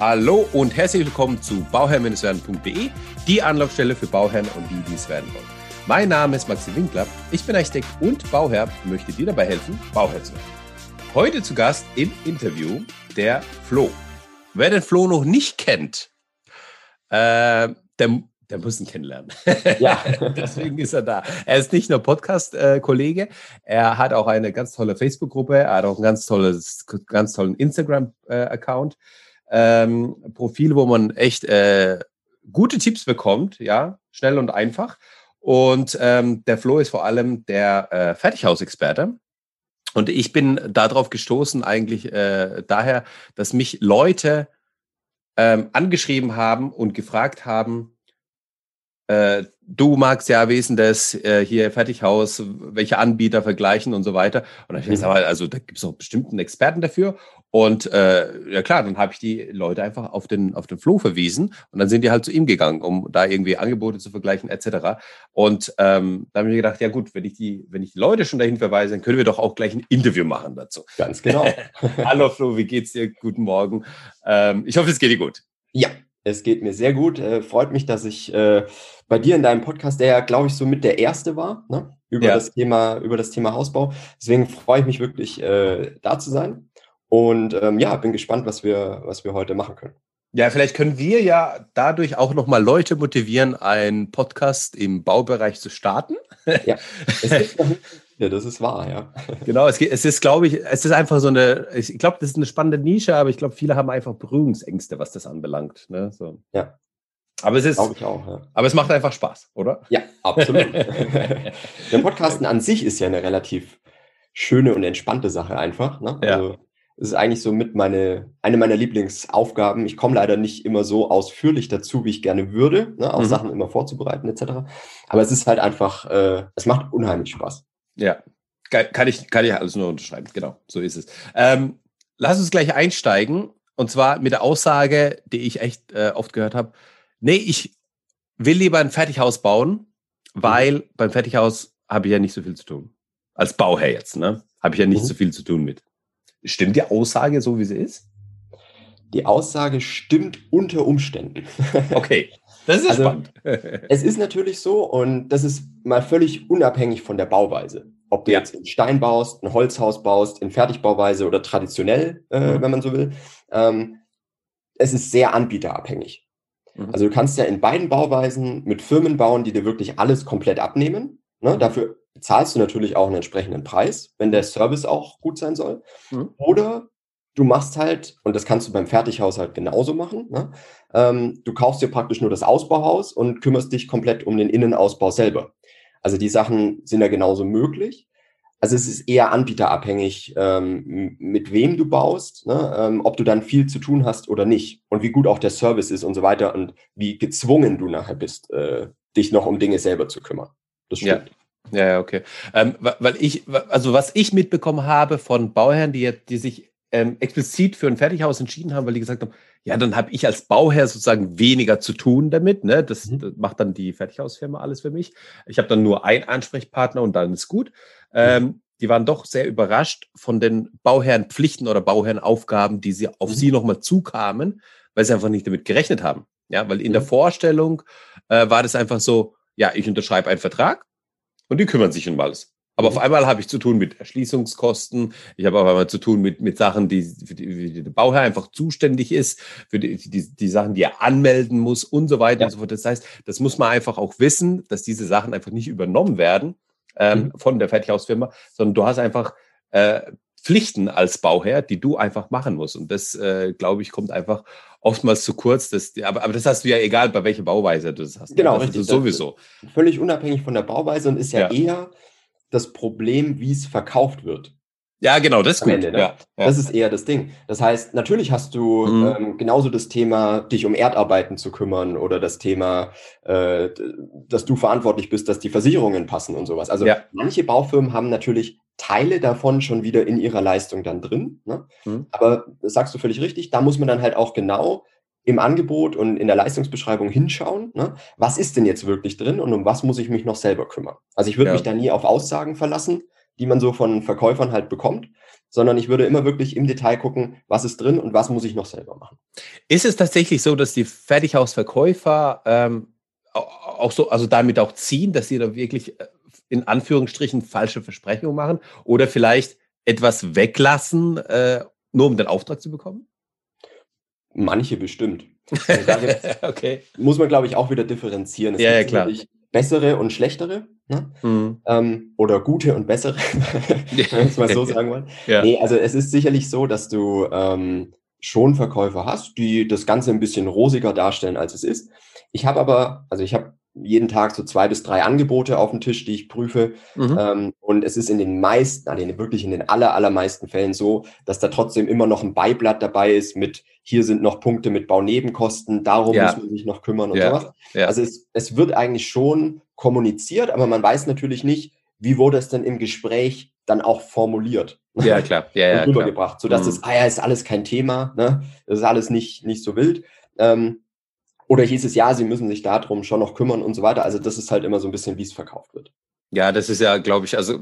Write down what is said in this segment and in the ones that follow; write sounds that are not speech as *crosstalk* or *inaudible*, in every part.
Hallo und herzlich willkommen zu bauherrn-werden.de, die Anlaufstelle für Bauherren und die, die es werden wollen. Mein Name ist Maxi Winkler, ich bin Architekt und Bauherr und möchte dir dabei helfen, Bauherr zu werden. Heute zu Gast im Interview der Flo. Wer den Flo noch nicht kennt, äh, der, der muss ihn kennenlernen. *laughs* Ja. *laughs* Deswegen ist er da. Er ist nicht nur Podcast-Kollege, er hat auch eine ganz tolle Facebook-Gruppe, er hat auch ein ganz tolles, ganz tollen Instagram-Account. Ähm, Profil, wo man echt äh, gute Tipps bekommt, ja, schnell und einfach. Und ähm, der Flo ist vor allem der äh, Fertighausexperte. Und ich bin darauf gestoßen, eigentlich äh, daher, dass mich Leute ähm, angeschrieben haben und gefragt haben, du magst ja, das äh, hier Fertighaus, welche Anbieter vergleichen und so weiter. Und dann habe ich mhm. also da gibt es doch bestimmt einen Experten dafür. Und äh, ja klar, dann habe ich die Leute einfach auf den, auf den Flo verwiesen und dann sind die halt zu ihm gegangen, um da irgendwie Angebote zu vergleichen, etc. Und ähm, da habe ich mir gedacht, ja gut, wenn ich die, wenn ich die Leute schon dahin verweise, dann können wir doch auch gleich ein Interview machen dazu. Ganz genau. *laughs* Hallo Flo, wie geht's dir? Guten Morgen. Ähm, ich hoffe, es geht dir gut. Ja, es geht mir sehr gut. Äh, freut mich, dass ich äh, bei dir in deinem Podcast, der ja, glaube ich, so mit der erste war, ne? über, ja. das Thema, über das Thema Hausbau. Deswegen freue ich mich wirklich, äh, da zu sein. Und ähm, ja, bin gespannt, was wir, was wir heute machen können. Ja, vielleicht können wir ja dadurch auch nochmal Leute motivieren, einen Podcast im Baubereich zu starten. Ja, ja, das ist wahr, ja. *laughs* Genau, es, es ist, glaube ich, es ist einfach so eine, ich glaube, das ist eine spannende Nische, aber ich glaube, viele haben einfach Berührungsängste, was das anbelangt. Ne? So. Ja. Aber es ist, ich auch, ja. aber es macht einfach Spaß, oder? Ja, absolut. *laughs* Der Podcasten an sich ist ja eine relativ schöne und entspannte Sache einfach. Ne? Ja. Also, es ist eigentlich so mit meine, eine meiner Lieblingsaufgaben. Ich komme leider nicht immer so ausführlich dazu, wie ich gerne würde, ne? auch mhm. Sachen immer vorzubereiten etc. Aber es ist halt einfach, äh, es macht unheimlich Spaß. Ja, kann ich, kann ich alles nur unterschreiben. Genau, so ist es. Ähm, lass uns gleich einsteigen. Und zwar mit der Aussage, die ich echt äh, oft gehört habe. Nee, ich will lieber ein Fertighaus bauen, weil mhm. beim Fertighaus habe ich ja nicht so viel zu tun. Als Bauherr jetzt, ne? Habe ich ja nicht mhm. so viel zu tun mit. Stimmt die Aussage so, wie sie ist? Die Aussage stimmt unter Umständen. *laughs* Okay. Das ist also, spannend. *laughs* es ist natürlich so und das ist mal völlig unabhängig von der Bauweise. Ob du ja. jetzt in Stein baust, ein Holzhaus baust, in Fertigbauweise oder traditionell, äh, mhm. wenn man so will. Ähm, es ist sehr anbieterabhängig. Mhm. Also du kannst ja in beiden Bauweisen mit Firmen bauen, die dir wirklich alles komplett abnehmen. Ne? Mhm. Dafür bezahlst du natürlich auch einen entsprechenden Preis, wenn der Service auch gut sein soll. Mhm. Oder du machst halt, und das kannst du beim Fertighaushalt genauso machen, ne? ähm, du kaufst dir praktisch nur das Ausbauhaus und kümmerst dich komplett um den Innenausbau selber. Also die Sachen sind ja genauso möglich. Also es ist eher anbieterabhängig, ähm, mit wem du baust, ne? ähm, ob du dann viel zu tun hast oder nicht und wie gut auch der Service ist und so weiter und wie gezwungen du nachher bist, äh, dich noch um Dinge selber zu kümmern. Das stimmt. Ja. Ja, okay. Ähm, weil ich, also was ich mitbekommen habe von Bauherren, die, die sich ähm, explizit für ein Fertighaus entschieden haben, weil die gesagt haben, ja, dann habe ich als Bauherr sozusagen weniger zu tun damit. Ne? Das, mhm. das macht dann die Fertighausfirma alles für mich. Ich habe dann nur einen Ansprechpartner und dann ist gut. Ähm. Die waren doch sehr überrascht von den Bauherrenpflichten oder Bauherrenaufgaben, die sie auf mhm. sie nochmal zukamen, weil sie einfach nicht damit gerechnet haben. Ja, weil in der mhm. Vorstellung äh, war das einfach so, ja, ich unterschreibe einen Vertrag und die kümmern sich um alles. Aber auf mhm. einmal habe ich zu tun mit Erschließungskosten. Ich habe auf einmal zu tun mit, mit Sachen, die, für die, für die der Bauherr einfach zuständig ist, für die, die, die Sachen, die er anmelden muss und so weiter ja. und so fort. Das heißt, das muss man einfach auch wissen, dass diese Sachen einfach nicht übernommen werden ähm, mhm. von der Fertighausfirma, sondern du hast einfach äh, Pflichten als Bauherr, die du einfach machen musst. Und das, äh, glaube ich, kommt einfach oftmals zu kurz. Dass, aber, aber das hast du ja egal, bei welcher Bauweise du das hast. Genau, das richtig. sowieso. Völlig unabhängig von der Bauweise und ist ja, ja. eher das Problem, wie es verkauft wird. Ja, genau, das ist gut. Ende, ne? ja, ja. Das ist eher das Ding. Das heißt, natürlich hast du mhm. ähm, genauso das Thema, dich um Erdarbeiten zu kümmern oder das Thema, äh, dass du verantwortlich bist, dass die Versicherungen passen und sowas. Also ja. manche Baufirmen haben natürlich Teile davon schon wieder in ihrer Leistung dann drin. Ne? Mhm. Aber das sagst du völlig richtig, da muss man dann halt auch genau im Angebot und in der Leistungsbeschreibung hinschauen, ne? was ist denn jetzt wirklich drin und um was muss ich mich noch selber kümmern. Also ich würde mich da nie auf Aussagen verlassen, die man so von Verkäufern halt bekommt, sondern ich würde immer wirklich im Detail gucken, was ist drin und was muss ich noch selber machen. Ist es tatsächlich so, dass die Fertighausverkäufer ähm, auch so, also damit auch ziehen, dass sie da wirklich äh, in Anführungsstrichen falsche Versprechungen machen oder vielleicht etwas weglassen, äh, nur um den Auftrag zu bekommen? Manche bestimmt. *laughs* Also okay. Muss man, glaube ich, auch wieder differenzieren. Es ja, ja, klar. Bessere und schlechtere. Ne? Mhm. Ähm, oder gute und bessere, *laughs* wenn wir es mal so *laughs* sagen wollen. ja. Nee, also es ist sicherlich so, dass du ähm, schon Verkäufer hast, die das Ganze ein bisschen rosiger darstellen, als es ist. Ich habe aber, also ich habe jeden Tag so zwei bis drei Angebote auf dem Tisch, die ich prüfe. Mhm. Ähm, und es ist in den meisten, also wirklich in den aller, allermeisten Fällen so, dass da trotzdem immer noch ein Beiblatt dabei ist mit, hier sind noch Punkte mit Baunebenkosten, darum ja. muss man sich noch kümmern und ja. sowas. Ja. Also es, es wird eigentlich schon kommuniziert, aber man weiß natürlich nicht, wie wurde es denn im Gespräch dann auch formuliert. *laughs* Ja, klar. Ja, ja, und rübergebracht, sodass mhm. es, ah ja, ist alles kein Thema, ne? Das ist alles nicht, nicht so wild. Ähm, oder hieß es, ja, sie müssen sich darum schon noch kümmern und so weiter. Also das ist halt immer so ein bisschen, wie es verkauft wird. Ja, das ist ja, glaube ich, also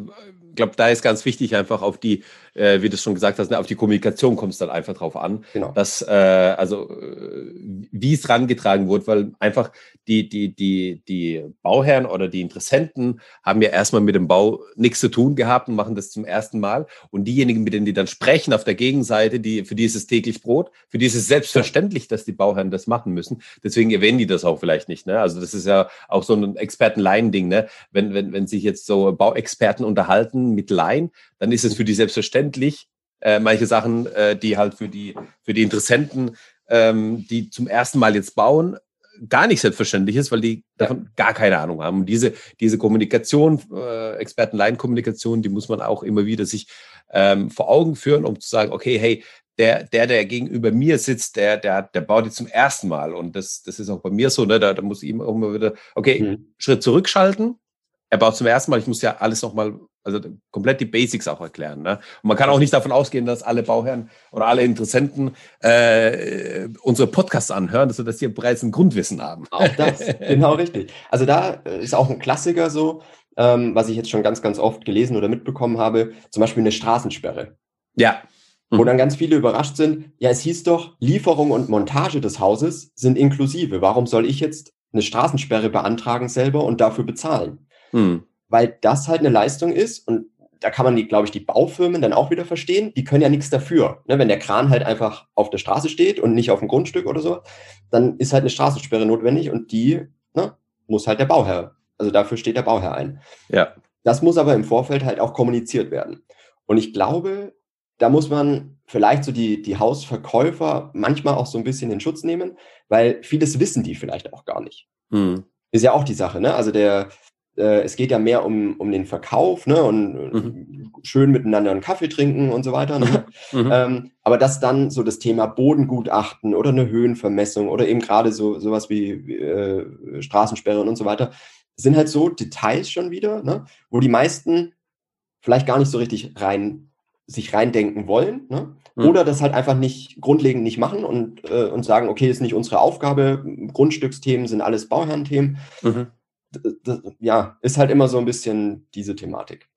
glaube, da ist ganz wichtig einfach auf die, äh, wie du schon gesagt hast, ne, auf die Kommunikation kommt es dann einfach drauf an, genau. dass äh, also äh, wie es rangetragen wird, weil einfach die die die die Bauherren oder die Interessenten haben ja erstmal mit dem Bau nichts zu tun gehabt und machen das zum ersten Mal und diejenigen, mit denen die dann sprechen auf der Gegenseite, die für die ist es täglich Brot, für die ist es selbstverständlich, dass die Bauherren das machen müssen. Deswegen erwähnen die das auch vielleicht nicht. Ne? Also das ist ja auch so ein Experten-Laien-Ding, ne? Wenn wenn wenn sich jetzt so Bauexperten unterhalten mit Laien, dann ist es für die selbstverständlich. Äh, manche Sachen, äh, die halt für die, für die Interessenten, ähm, die zum ersten Mal jetzt bauen, gar nicht selbstverständlich ist, weil die davon gar keine Ahnung haben. Und diese, diese Kommunikation, äh, Experten-Laien-Kommunikation, die muss man auch immer wieder sich ähm, vor Augen führen, um zu sagen, okay, hey, der, der, der gegenüber mir sitzt, der, der, der baut jetzt zum ersten Mal. Und das, das ist auch bei mir so, ne? da, da muss ich immer, immer wieder, okay, mhm. Schritt zurückschalten. Er baut zum ersten Mal, ich muss ja alles nochmal also komplett die Basics auch erklären. Ne? Und man kann auch nicht davon ausgehen, dass alle Bauherren oder alle Interessenten äh, unsere Podcasts anhören, dass sie bereits ein Grundwissen haben. Auch das, *laughs* genau richtig. Also da ist auch ein Klassiker so, ähm, was ich jetzt schon ganz, ganz oft gelesen oder mitbekommen habe, zum Beispiel eine Straßensperre. Ja. Wo dann ganz viele überrascht sind, ja, es hieß doch, Lieferung und Montage des Hauses sind inklusive. Warum soll ich jetzt eine Straßensperre beantragen selber und dafür bezahlen? Mhm weil das halt eine Leistung ist und da kann man die, glaube ich, die Baufirmen dann auch wieder verstehen. Die können ja nichts dafür. Ne? Wenn der Kran halt einfach auf der Straße steht und nicht auf dem Grundstück oder so, dann ist halt eine Straßensperre notwendig und die ne, muss halt der Bauherr. Also dafür steht der Bauherr ein. Ja. Das muss aber im Vorfeld halt auch kommuniziert werden. Und ich glaube, da muss man vielleicht so die, die Hausverkäufer manchmal auch so ein bisschen in Schutz nehmen, weil vieles wissen die vielleicht auch gar nicht. Hm. Ist ja auch die Sache, ne? Also der, äh, es geht ja mehr um, um den Verkauf ne? und mhm. schön miteinander einen Kaffee trinken und so weiter. Ne? *laughs* Mhm. Ähm, aber dass dann so das Thema Bodengutachten oder eine Höhenvermessung oder eben gerade so sowas wie äh, Straßensperren und so weiter, sind halt so Details schon wieder, ne? wo die meisten vielleicht gar nicht so richtig rein sich reindenken wollen ne? Mhm. oder das halt einfach nicht grundlegend nicht machen und, äh, und sagen, okay, ist nicht unsere Aufgabe, Grundstücksthemen sind alles Bauherrenthemen. Mhm ja, ist halt immer so ein bisschen diese Thematik.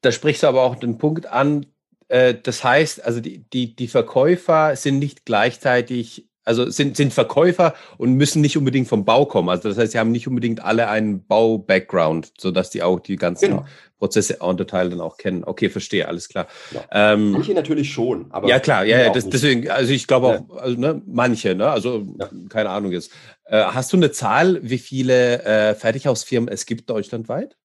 Da sprichst du aber auch den Punkt an, äh, das heißt, also die, die, die Verkäufer sind nicht gleichzeitig, also sind, sind Verkäufer und müssen nicht unbedingt vom Bau kommen. Also das heißt, sie haben nicht unbedingt alle einen Bau-Background, sodass die auch die ganzen genau. Prozesse en Detail dann auch kennen. Okay, verstehe, alles klar. Ja. Ähm, manche natürlich schon, aber. Ja, klar, ja, ja das, deswegen, also ich glaube auch, also, ne, manche, ne, also ja. keine Ahnung jetzt. Äh, hast du eine Zahl, wie viele äh, Fertighausfirmen es gibt deutschlandweit?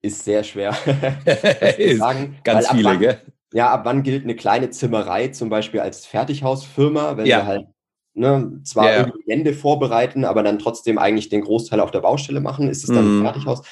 Ist sehr schwer. *laughs* ist sagen, ganz viele, wann, gell? Ja, ab wann gilt eine kleine Zimmerei zum Beispiel als Fertighausfirma, wenn ja. wir halt ne, zwar ja. Gelände vorbereiten, aber dann trotzdem eigentlich den Großteil auf der Baustelle machen, ist es dann mhm. ein Fertighaus?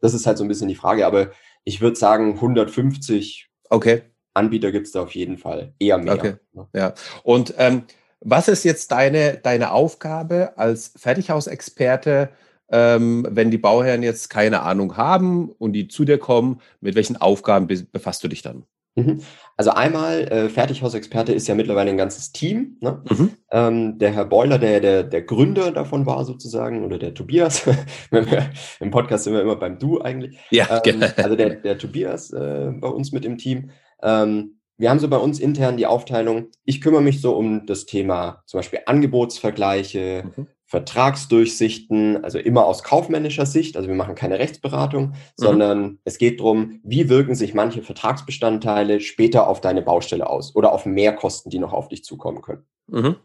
Das ist halt so ein bisschen die Frage, aber ich würde sagen 150 okay. Anbieter gibt es da auf jeden Fall, eher mehr. Okay. Ja, und ähm, was ist jetzt deine, deine Aufgabe als Fertighausexperte, ähm, wenn die Bauherren jetzt keine Ahnung haben und die zu dir kommen, mit welchen Aufgaben befasst du dich dann? Mhm. Also einmal, äh, Fertighausexperte ist ja mittlerweile ein ganzes Team. Ne? Mhm. Ähm, der Herr Beuler, der, der der Gründer davon war sozusagen, oder der Tobias, *laughs* im Podcast sind wir immer beim Du eigentlich. Ja, ähm, Also der, der Tobias äh, bei uns mit im Team, Ähm, wir haben so bei uns intern die Aufteilung, ich kümmere mich so um das Thema zum Beispiel Angebotsvergleiche, mhm. Vertragsdurchsichten, also immer aus kaufmännischer Sicht. Also wir machen keine Rechtsberatung, mhm. sondern es geht darum, wie wirken sich manche Vertragsbestandteile später auf deine Baustelle aus oder auf Mehrkosten, die noch auf dich zukommen können. Mhm.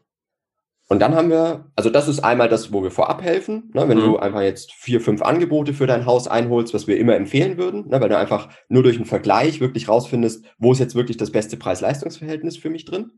Und dann haben wir, also das ist einmal das, wo wir vorab helfen. Ne, wenn mhm. du einfach jetzt vier, fünf Angebote für dein Haus einholst, was wir immer empfehlen würden, ne, weil du einfach nur durch einen Vergleich wirklich rausfindest, wo ist jetzt wirklich das beste Preis-Leistungs-Verhältnis für mich drin.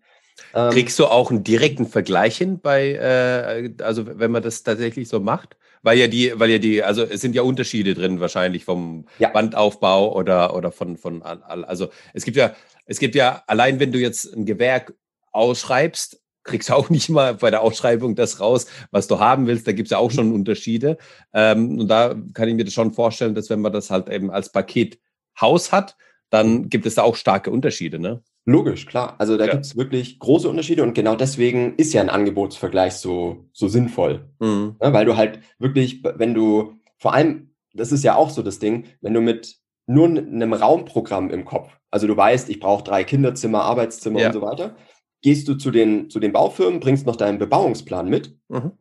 Ähm, Kriegst du auch einen direkten Vergleich hin bei, äh, also wenn man das tatsächlich so macht? Weil ja die, weil ja die, also es sind ja Unterschiede drin wahrscheinlich vom ja. Bandaufbau oder, oder von, von, also es gibt ja, es gibt ja, allein wenn du jetzt ein Gewerk ausschreibst, kriegst du auch nicht mal bei der Ausschreibung das raus, was du haben willst. Da gibt es ja auch schon Unterschiede. Ähm, und da kann ich mir das schon vorstellen, dass wenn man das halt eben als Paket Haus hat, dann gibt es da auch starke Unterschiede, ne? Logisch, klar. Also da ja. gibt es wirklich große Unterschiede und genau deswegen ist ja ein Angebotsvergleich so, so sinnvoll. Mhm. Ja, weil du halt wirklich, wenn du, vor allem, das ist ja auch so das Ding, wenn du mit nur einem Raumprogramm im Kopf, also du weißt, ich brauche drei Kinderzimmer, Arbeitszimmer ja. und so weiter, gehst du zu den, zu den Baufirmen, bringst noch deinen Bebauungsplan mit, mhm.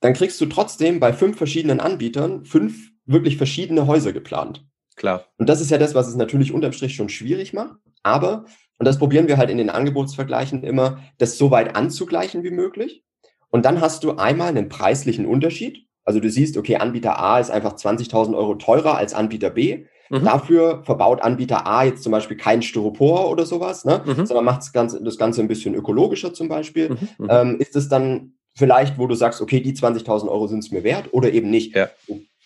dann kriegst du trotzdem bei fünf verschiedenen Anbietern fünf wirklich verschiedene Häuser geplant. Klar. Und das ist ja das, was es natürlich unterm Strich schon schwierig macht. Aber, und das probieren wir halt in den Angebotsvergleichen immer, das so weit anzugleichen wie möglich. Und dann hast du einmal einen preislichen Unterschied. Also du siehst, okay, Anbieter A ist einfach 20.000 Euro teurer als Anbieter B. Mhm. Dafür verbaut Anbieter A jetzt zum Beispiel kein Styropor oder sowas, ne? Mhm. sondern macht das Ganze, das Ganze ein bisschen ökologischer zum Beispiel. Mhm. mhm. Ähm, ist es dann vielleicht, wo du sagst, okay, die 20.000 Euro sind es mir wert oder eben nicht? Ja.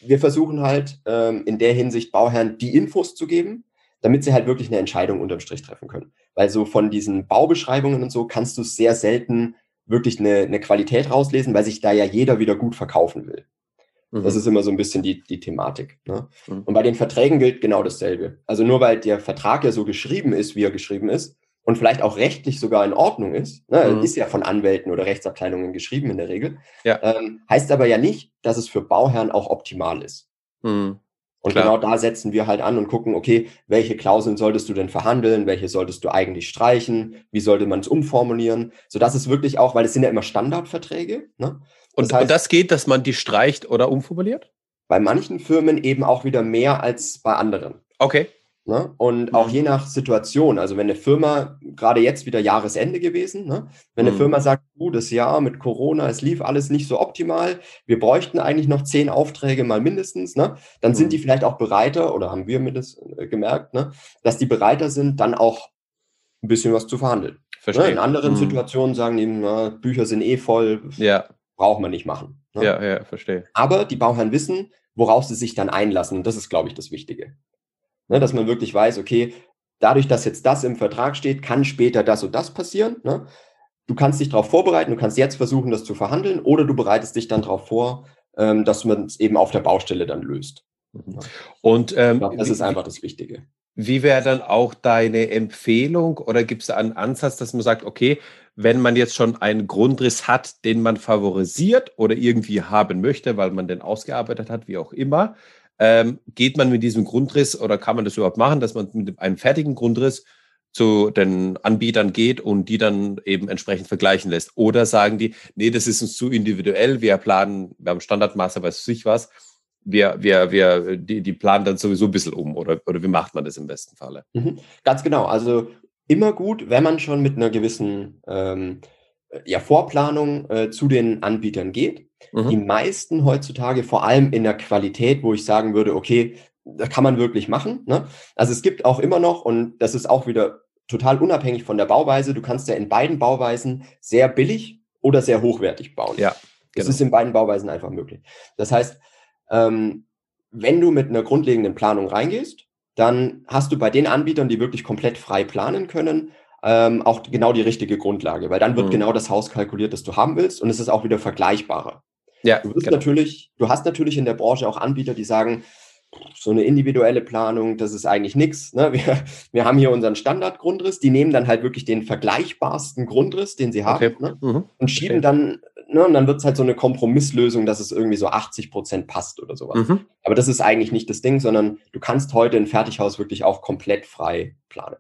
Wir versuchen halt ähm, in der Hinsicht Bauherren die Infos zu geben, damit sie halt wirklich eine Entscheidung unterm Strich treffen können. Weil so von diesen Baubeschreibungen und so kannst du sehr selten wirklich eine, eine Qualität rauslesen, weil sich da ja jeder wieder gut verkaufen will. Das mhm. ist immer so ein bisschen die, die Thematik. Ne? Mhm. Und bei den Verträgen gilt genau dasselbe. Also nur weil der Vertrag ja so geschrieben ist, wie er geschrieben ist, und vielleicht auch rechtlich sogar in Ordnung ist, ne, mhm. ist ja von Anwälten oder Rechtsabteilungen geschrieben in der Regel, ja. ähm, heißt aber ja nicht, dass es für Bauherren auch optimal ist. Mhm. Und Klar. genau da setzen wir halt an und gucken, okay, welche Klauseln solltest du denn verhandeln, welche solltest du eigentlich streichen, wie sollte man es umformulieren, sodass es wirklich auch, weil es sind ja immer Standardverträge, ne? Und das, heißt, und das geht, dass man die streicht oder umformuliert? Bei manchen Firmen eben auch wieder mehr als bei anderen. Okay. Ne? Und auch mhm. je nach Situation, also wenn eine Firma, gerade jetzt wieder Jahresende gewesen, ne? wenn eine mhm. Firma sagt, oh, das Jahr mit Corona, es lief alles nicht so optimal, wir bräuchten eigentlich noch zehn Aufträge mal mindestens, ne? dann mhm. sind die vielleicht auch bereiter, oder haben wir mir das äh, gemerkt, ne? dass die bereiter sind, dann auch ein bisschen was zu verhandeln. Ne? Verstehe. In anderen mhm. Situationen sagen die, na, Bücher sind eh voll, ja braucht man nicht machen. Ne? Ja, ja, verstehe. Aber die Bauherren wissen, worauf sie sich dann einlassen. Und das ist, glaube ich, das Wichtige. Ne, dass man wirklich weiß, okay, dadurch, dass jetzt das im Vertrag steht, kann später das und das passieren. Ne? Du kannst dich darauf vorbereiten, du kannst jetzt versuchen, das zu verhandeln, oder du bereitest dich dann darauf vor, ähm, dass man es eben auf der Baustelle dann löst. Mhm. Und ähm, glaub, das ist einfach das Wichtige. Wie wäre dann auch deine Empfehlung oder gibt es einen Ansatz, dass man sagt, okay, wenn man jetzt schon einen Grundriss hat, den man favorisiert oder irgendwie haben möchte, weil man den ausgearbeitet hat, wie auch immer, ähm, geht man mit diesem Grundriss oder kann man das überhaupt machen, dass man mit einem fertigen Grundriss zu den Anbietern geht und die dann eben entsprechend vergleichen lässt? Oder sagen die, nee, das ist uns zu individuell, wir planen, wir haben Standardmaße, weiß ich was, wir, wir, wir, die, die planen dann sowieso ein bisschen um oder, oder wie macht man das im besten Falle? Mhm, ganz genau. Also immer gut, wenn man schon mit einer gewissen ähm, ja, Vorplanung äh, zu den Anbietern geht. Mhm. Die meisten heutzutage, vor allem in der Qualität, wo ich sagen würde, okay, das kann man wirklich machen. Ne? Also es gibt auch immer noch, und das ist auch wieder total unabhängig von der Bauweise, du kannst ja in beiden Bauweisen sehr billig oder sehr hochwertig bauen. Ja. Genau. Das ist in beiden Bauweisen einfach möglich. Das heißt, ähm, wenn du mit einer grundlegenden Planung reingehst, dann hast du bei den Anbietern, die wirklich komplett frei planen können, ähm, auch genau die richtige Grundlage, weil dann wird mhm. genau das Haus kalkuliert, das du haben willst und es ist auch wieder vergleichbarer. Ja, du, genau. natürlich, du hast natürlich in der Branche auch Anbieter, die sagen, so eine individuelle Planung, das ist eigentlich nichts. Ne? *laughs* Wir, wir haben hier unseren Standardgrundriss, die nehmen dann halt wirklich den vergleichbarsten Grundriss, den sie haben, okay. ne? mhm. und schieben okay. dann, ne, und dann wird es halt so eine Kompromisslösung, dass es irgendwie so 80 Prozent passt oder sowas. Mhm. Aber das ist eigentlich nicht das Ding, sondern du kannst heute ein Fertighaus wirklich auch komplett frei planen.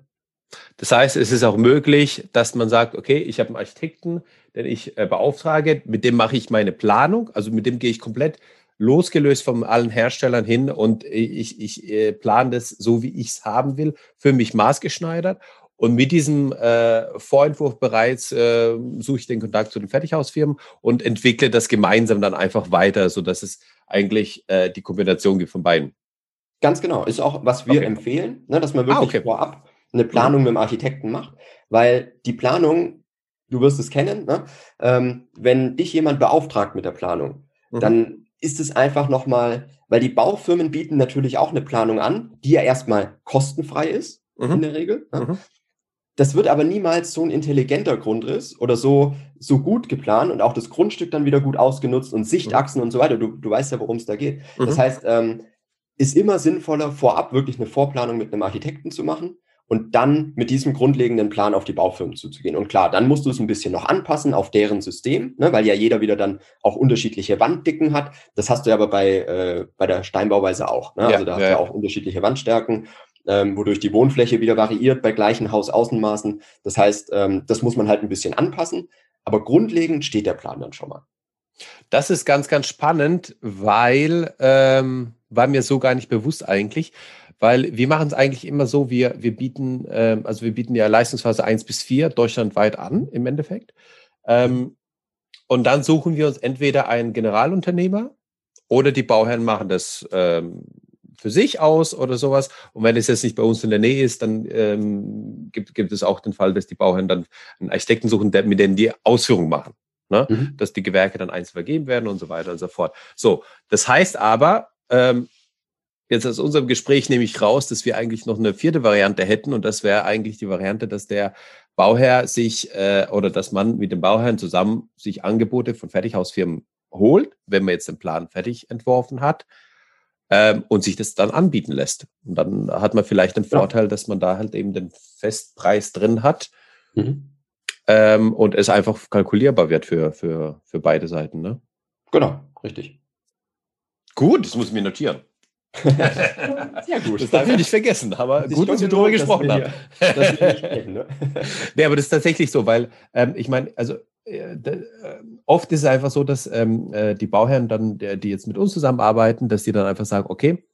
Das heißt, es ist auch möglich, dass man sagt, okay, ich habe einen Architekten, den ich äh, beauftrage, mit dem mache ich meine Planung, also mit dem gehe ich komplett losgelöst von allen Herstellern hin und ich, ich äh, plane das so, wie ich es haben will, für mich maßgeschneidert. Und mit diesem äh, Vorentwurf bereits äh, suche ich den Kontakt zu den Fertighausfirmen und entwickle das gemeinsam dann einfach weiter, sodass es eigentlich äh, die Kombination gibt von beiden. Ganz genau. Ist auch, was wir okay. empfehlen, ne, dass man wirklich ah, okay. vorab eine Planung mhm. mit dem Architekten macht, weil die Planung, du wirst es kennen, ne, ähm, wenn dich jemand beauftragt mit der Planung, mhm. dann ist es einfach nochmal, weil die Baufirmen bieten natürlich auch eine Planung an, die ja erstmal kostenfrei ist, mhm. in der Regel. Ja. Mhm. Das wird aber niemals so ein intelligenter Grundriss oder so, so gut geplant und auch das Grundstück dann wieder gut ausgenutzt und Sichtachsen mhm. und so weiter. Du, du weißt ja, worum es da geht. Das mhm. heißt, ähm, ist immer sinnvoller, vorab wirklich eine Vorplanung mit einem Architekten zu machen und dann mit diesem grundlegenden Plan auf die Baufirmen zuzugehen. Und klar, dann musst du es ein bisschen noch anpassen auf deren System, ne, weil ja jeder wieder dann auch unterschiedliche Wanddicken hat. Das hast du ja aber bei, äh, bei der Steinbauweise auch. Ne? Ja, also da hast du ja auch unterschiedliche Wandstärken, ähm, wodurch die Wohnfläche wieder variiert bei gleichen Hausaußenmaßen. Das heißt, ähm, das muss man halt ein bisschen anpassen. Aber grundlegend steht der Plan dann schon mal. Das ist ganz, ganz spannend, weil ähm, war mir so gar nicht bewusst eigentlich. Weil wir machen es eigentlich immer so, wir, wir bieten, ähm, also wir bieten ja Leistungsphase 1 bis 4 deutschlandweit an, im Endeffekt. Ähm, und dann suchen wir uns entweder einen Generalunternehmer oder die Bauherren machen das ähm, für sich aus oder sowas. Und wenn es jetzt nicht bei uns in der Nähe ist, dann ähm, gibt, gibt es auch den Fall, dass die Bauherren dann einen Architekten suchen, der, mit denen die Ausführung machen. Ne? Mhm. Dass die Gewerke dann einzeln vergeben werden und so weiter und so fort. So, das heißt aber, ähm, Jetzt aus unserem Gespräch nehme ich raus, dass wir eigentlich noch eine vierte Variante hätten und das wäre eigentlich die Variante, dass der Bauherr sich äh, oder dass man mit dem Bauherrn zusammen sich Angebote von Fertighausfirmen holt, wenn man jetzt den Plan fertig entworfen hat ähm, und sich das dann anbieten lässt. Und dann hat man vielleicht den Vorteil, dass man da halt eben den Festpreis drin hat mhm. ähm, und es einfach kalkulierbar wird für, für, für beide Seiten. Ne? Genau, richtig. Gut, das muss ich mir notieren. *laughs* Sehr gut. Das darf ich nicht vergessen, aber gut, dass wir darüber gesprochen haben. ne? *laughs* nee, aber das ist tatsächlich so, weil ähm, ich meine, also äh, äh, oft ist es einfach so, dass ähm, äh, die Bauherren dann, die jetzt mit uns zusammenarbeiten, dass die dann einfach sagen, okay,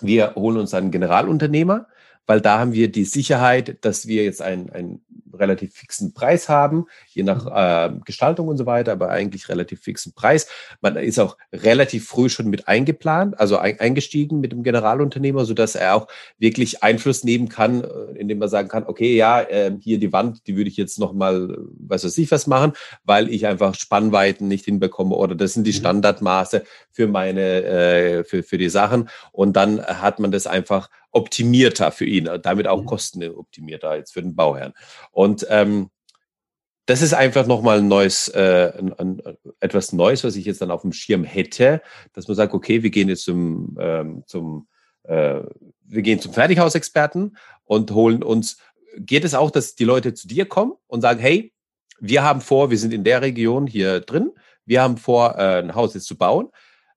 wir holen uns einen Generalunternehmer, weil da haben wir die Sicherheit, dass wir jetzt einen, einen relativ fixen Preis haben, je nach äh, Gestaltung und so weiter, aber eigentlich relativ fixen Preis. Man ist auch relativ früh schon mit eingeplant, also ein, eingestiegen mit dem Generalunternehmer, sodass er auch wirklich Einfluss nehmen kann, äh, indem er sagen kann, okay, ja, äh, hier die Wand, die würde ich jetzt nochmal, was weiß ich was machen, weil ich einfach Spannweiten nicht hinbekomme oder das sind die mhm. Standardmaße für meine, äh, für, für die Sachen. Und dann hat man das einfach optimierter für ihn, damit auch mhm. kostenoptimierter jetzt für den Bauherrn. Und ähm, das ist einfach nochmal ein neues, äh, ein, ein, etwas Neues, was ich jetzt dann auf dem Schirm hätte, dass man sagt, okay, wir gehen jetzt zum, ähm, zum äh, wir gehen zum Fertighausexperten und holen uns, geht es auch, dass die Leute zu dir kommen und sagen, hey, wir haben vor, wir sind in der Region hier drin, wir haben vor, äh, ein Haus jetzt zu bauen.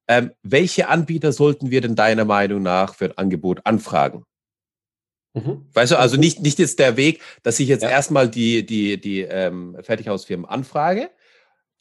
Ähm, welche Anbieter sollten wir denn deiner Meinung nach für ein Angebot anfragen? Mhm. Weißt du, also nicht, nicht jetzt der Weg, dass ich jetzt ja. erstmal die, die, die ähm, Fertighausfirmen anfrage,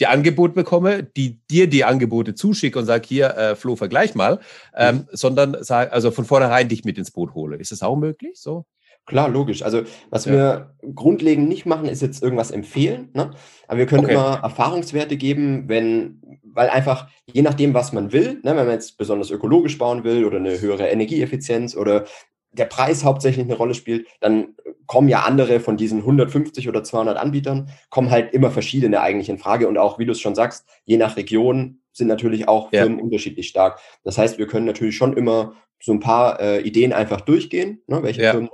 die Angebote bekomme, die dir die Angebote zuschicke und sage, hier, äh, Flo, vergleich mal, ähm, mhm. sondern sag, also von vornherein dich mit ins Boot hole. Ist das auch möglich? So? Klar, logisch. Also was ja. wir grundlegend nicht machen, ist jetzt irgendwas empfehlen. Ne? Aber wir können okay. immer Erfahrungswerte geben, wenn, weil einfach je nachdem, was man will, ne, wenn man jetzt besonders ökologisch bauen will oder eine höhere Energieeffizienz oder der Preis hauptsächlich eine Rolle spielt, dann kommen ja andere von diesen 150 oder 200 Anbietern, kommen halt immer verschiedene eigentlich in Frage. Und auch, wie du es schon sagst, je nach Region sind natürlich auch Firmen ja. unterschiedlich stark. Das heißt, wir können natürlich schon immer so ein paar äh, Ideen einfach durchgehen, ne, welche ja. Firmen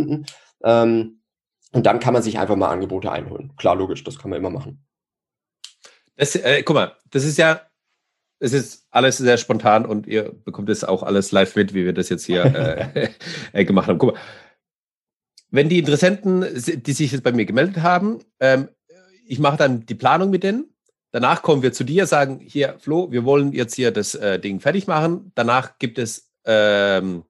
finden. Ähm, und dann kann man sich einfach mal Angebote einholen. Klar, logisch, das kann man immer machen. Das, äh, guck mal, das ist ja es ist alles sehr spontan und ihr bekommt es auch alles live mit, wie wir das jetzt hier äh, *laughs* äh, gemacht haben. Guck mal, wenn die Interessenten, die sich jetzt bei mir gemeldet haben, ähm, ich mache dann die Planung mit denen. Danach kommen wir zu dir, sagen, hier, Flo, wir wollen jetzt hier das äh, Ding fertig machen. Danach gibt es ähm,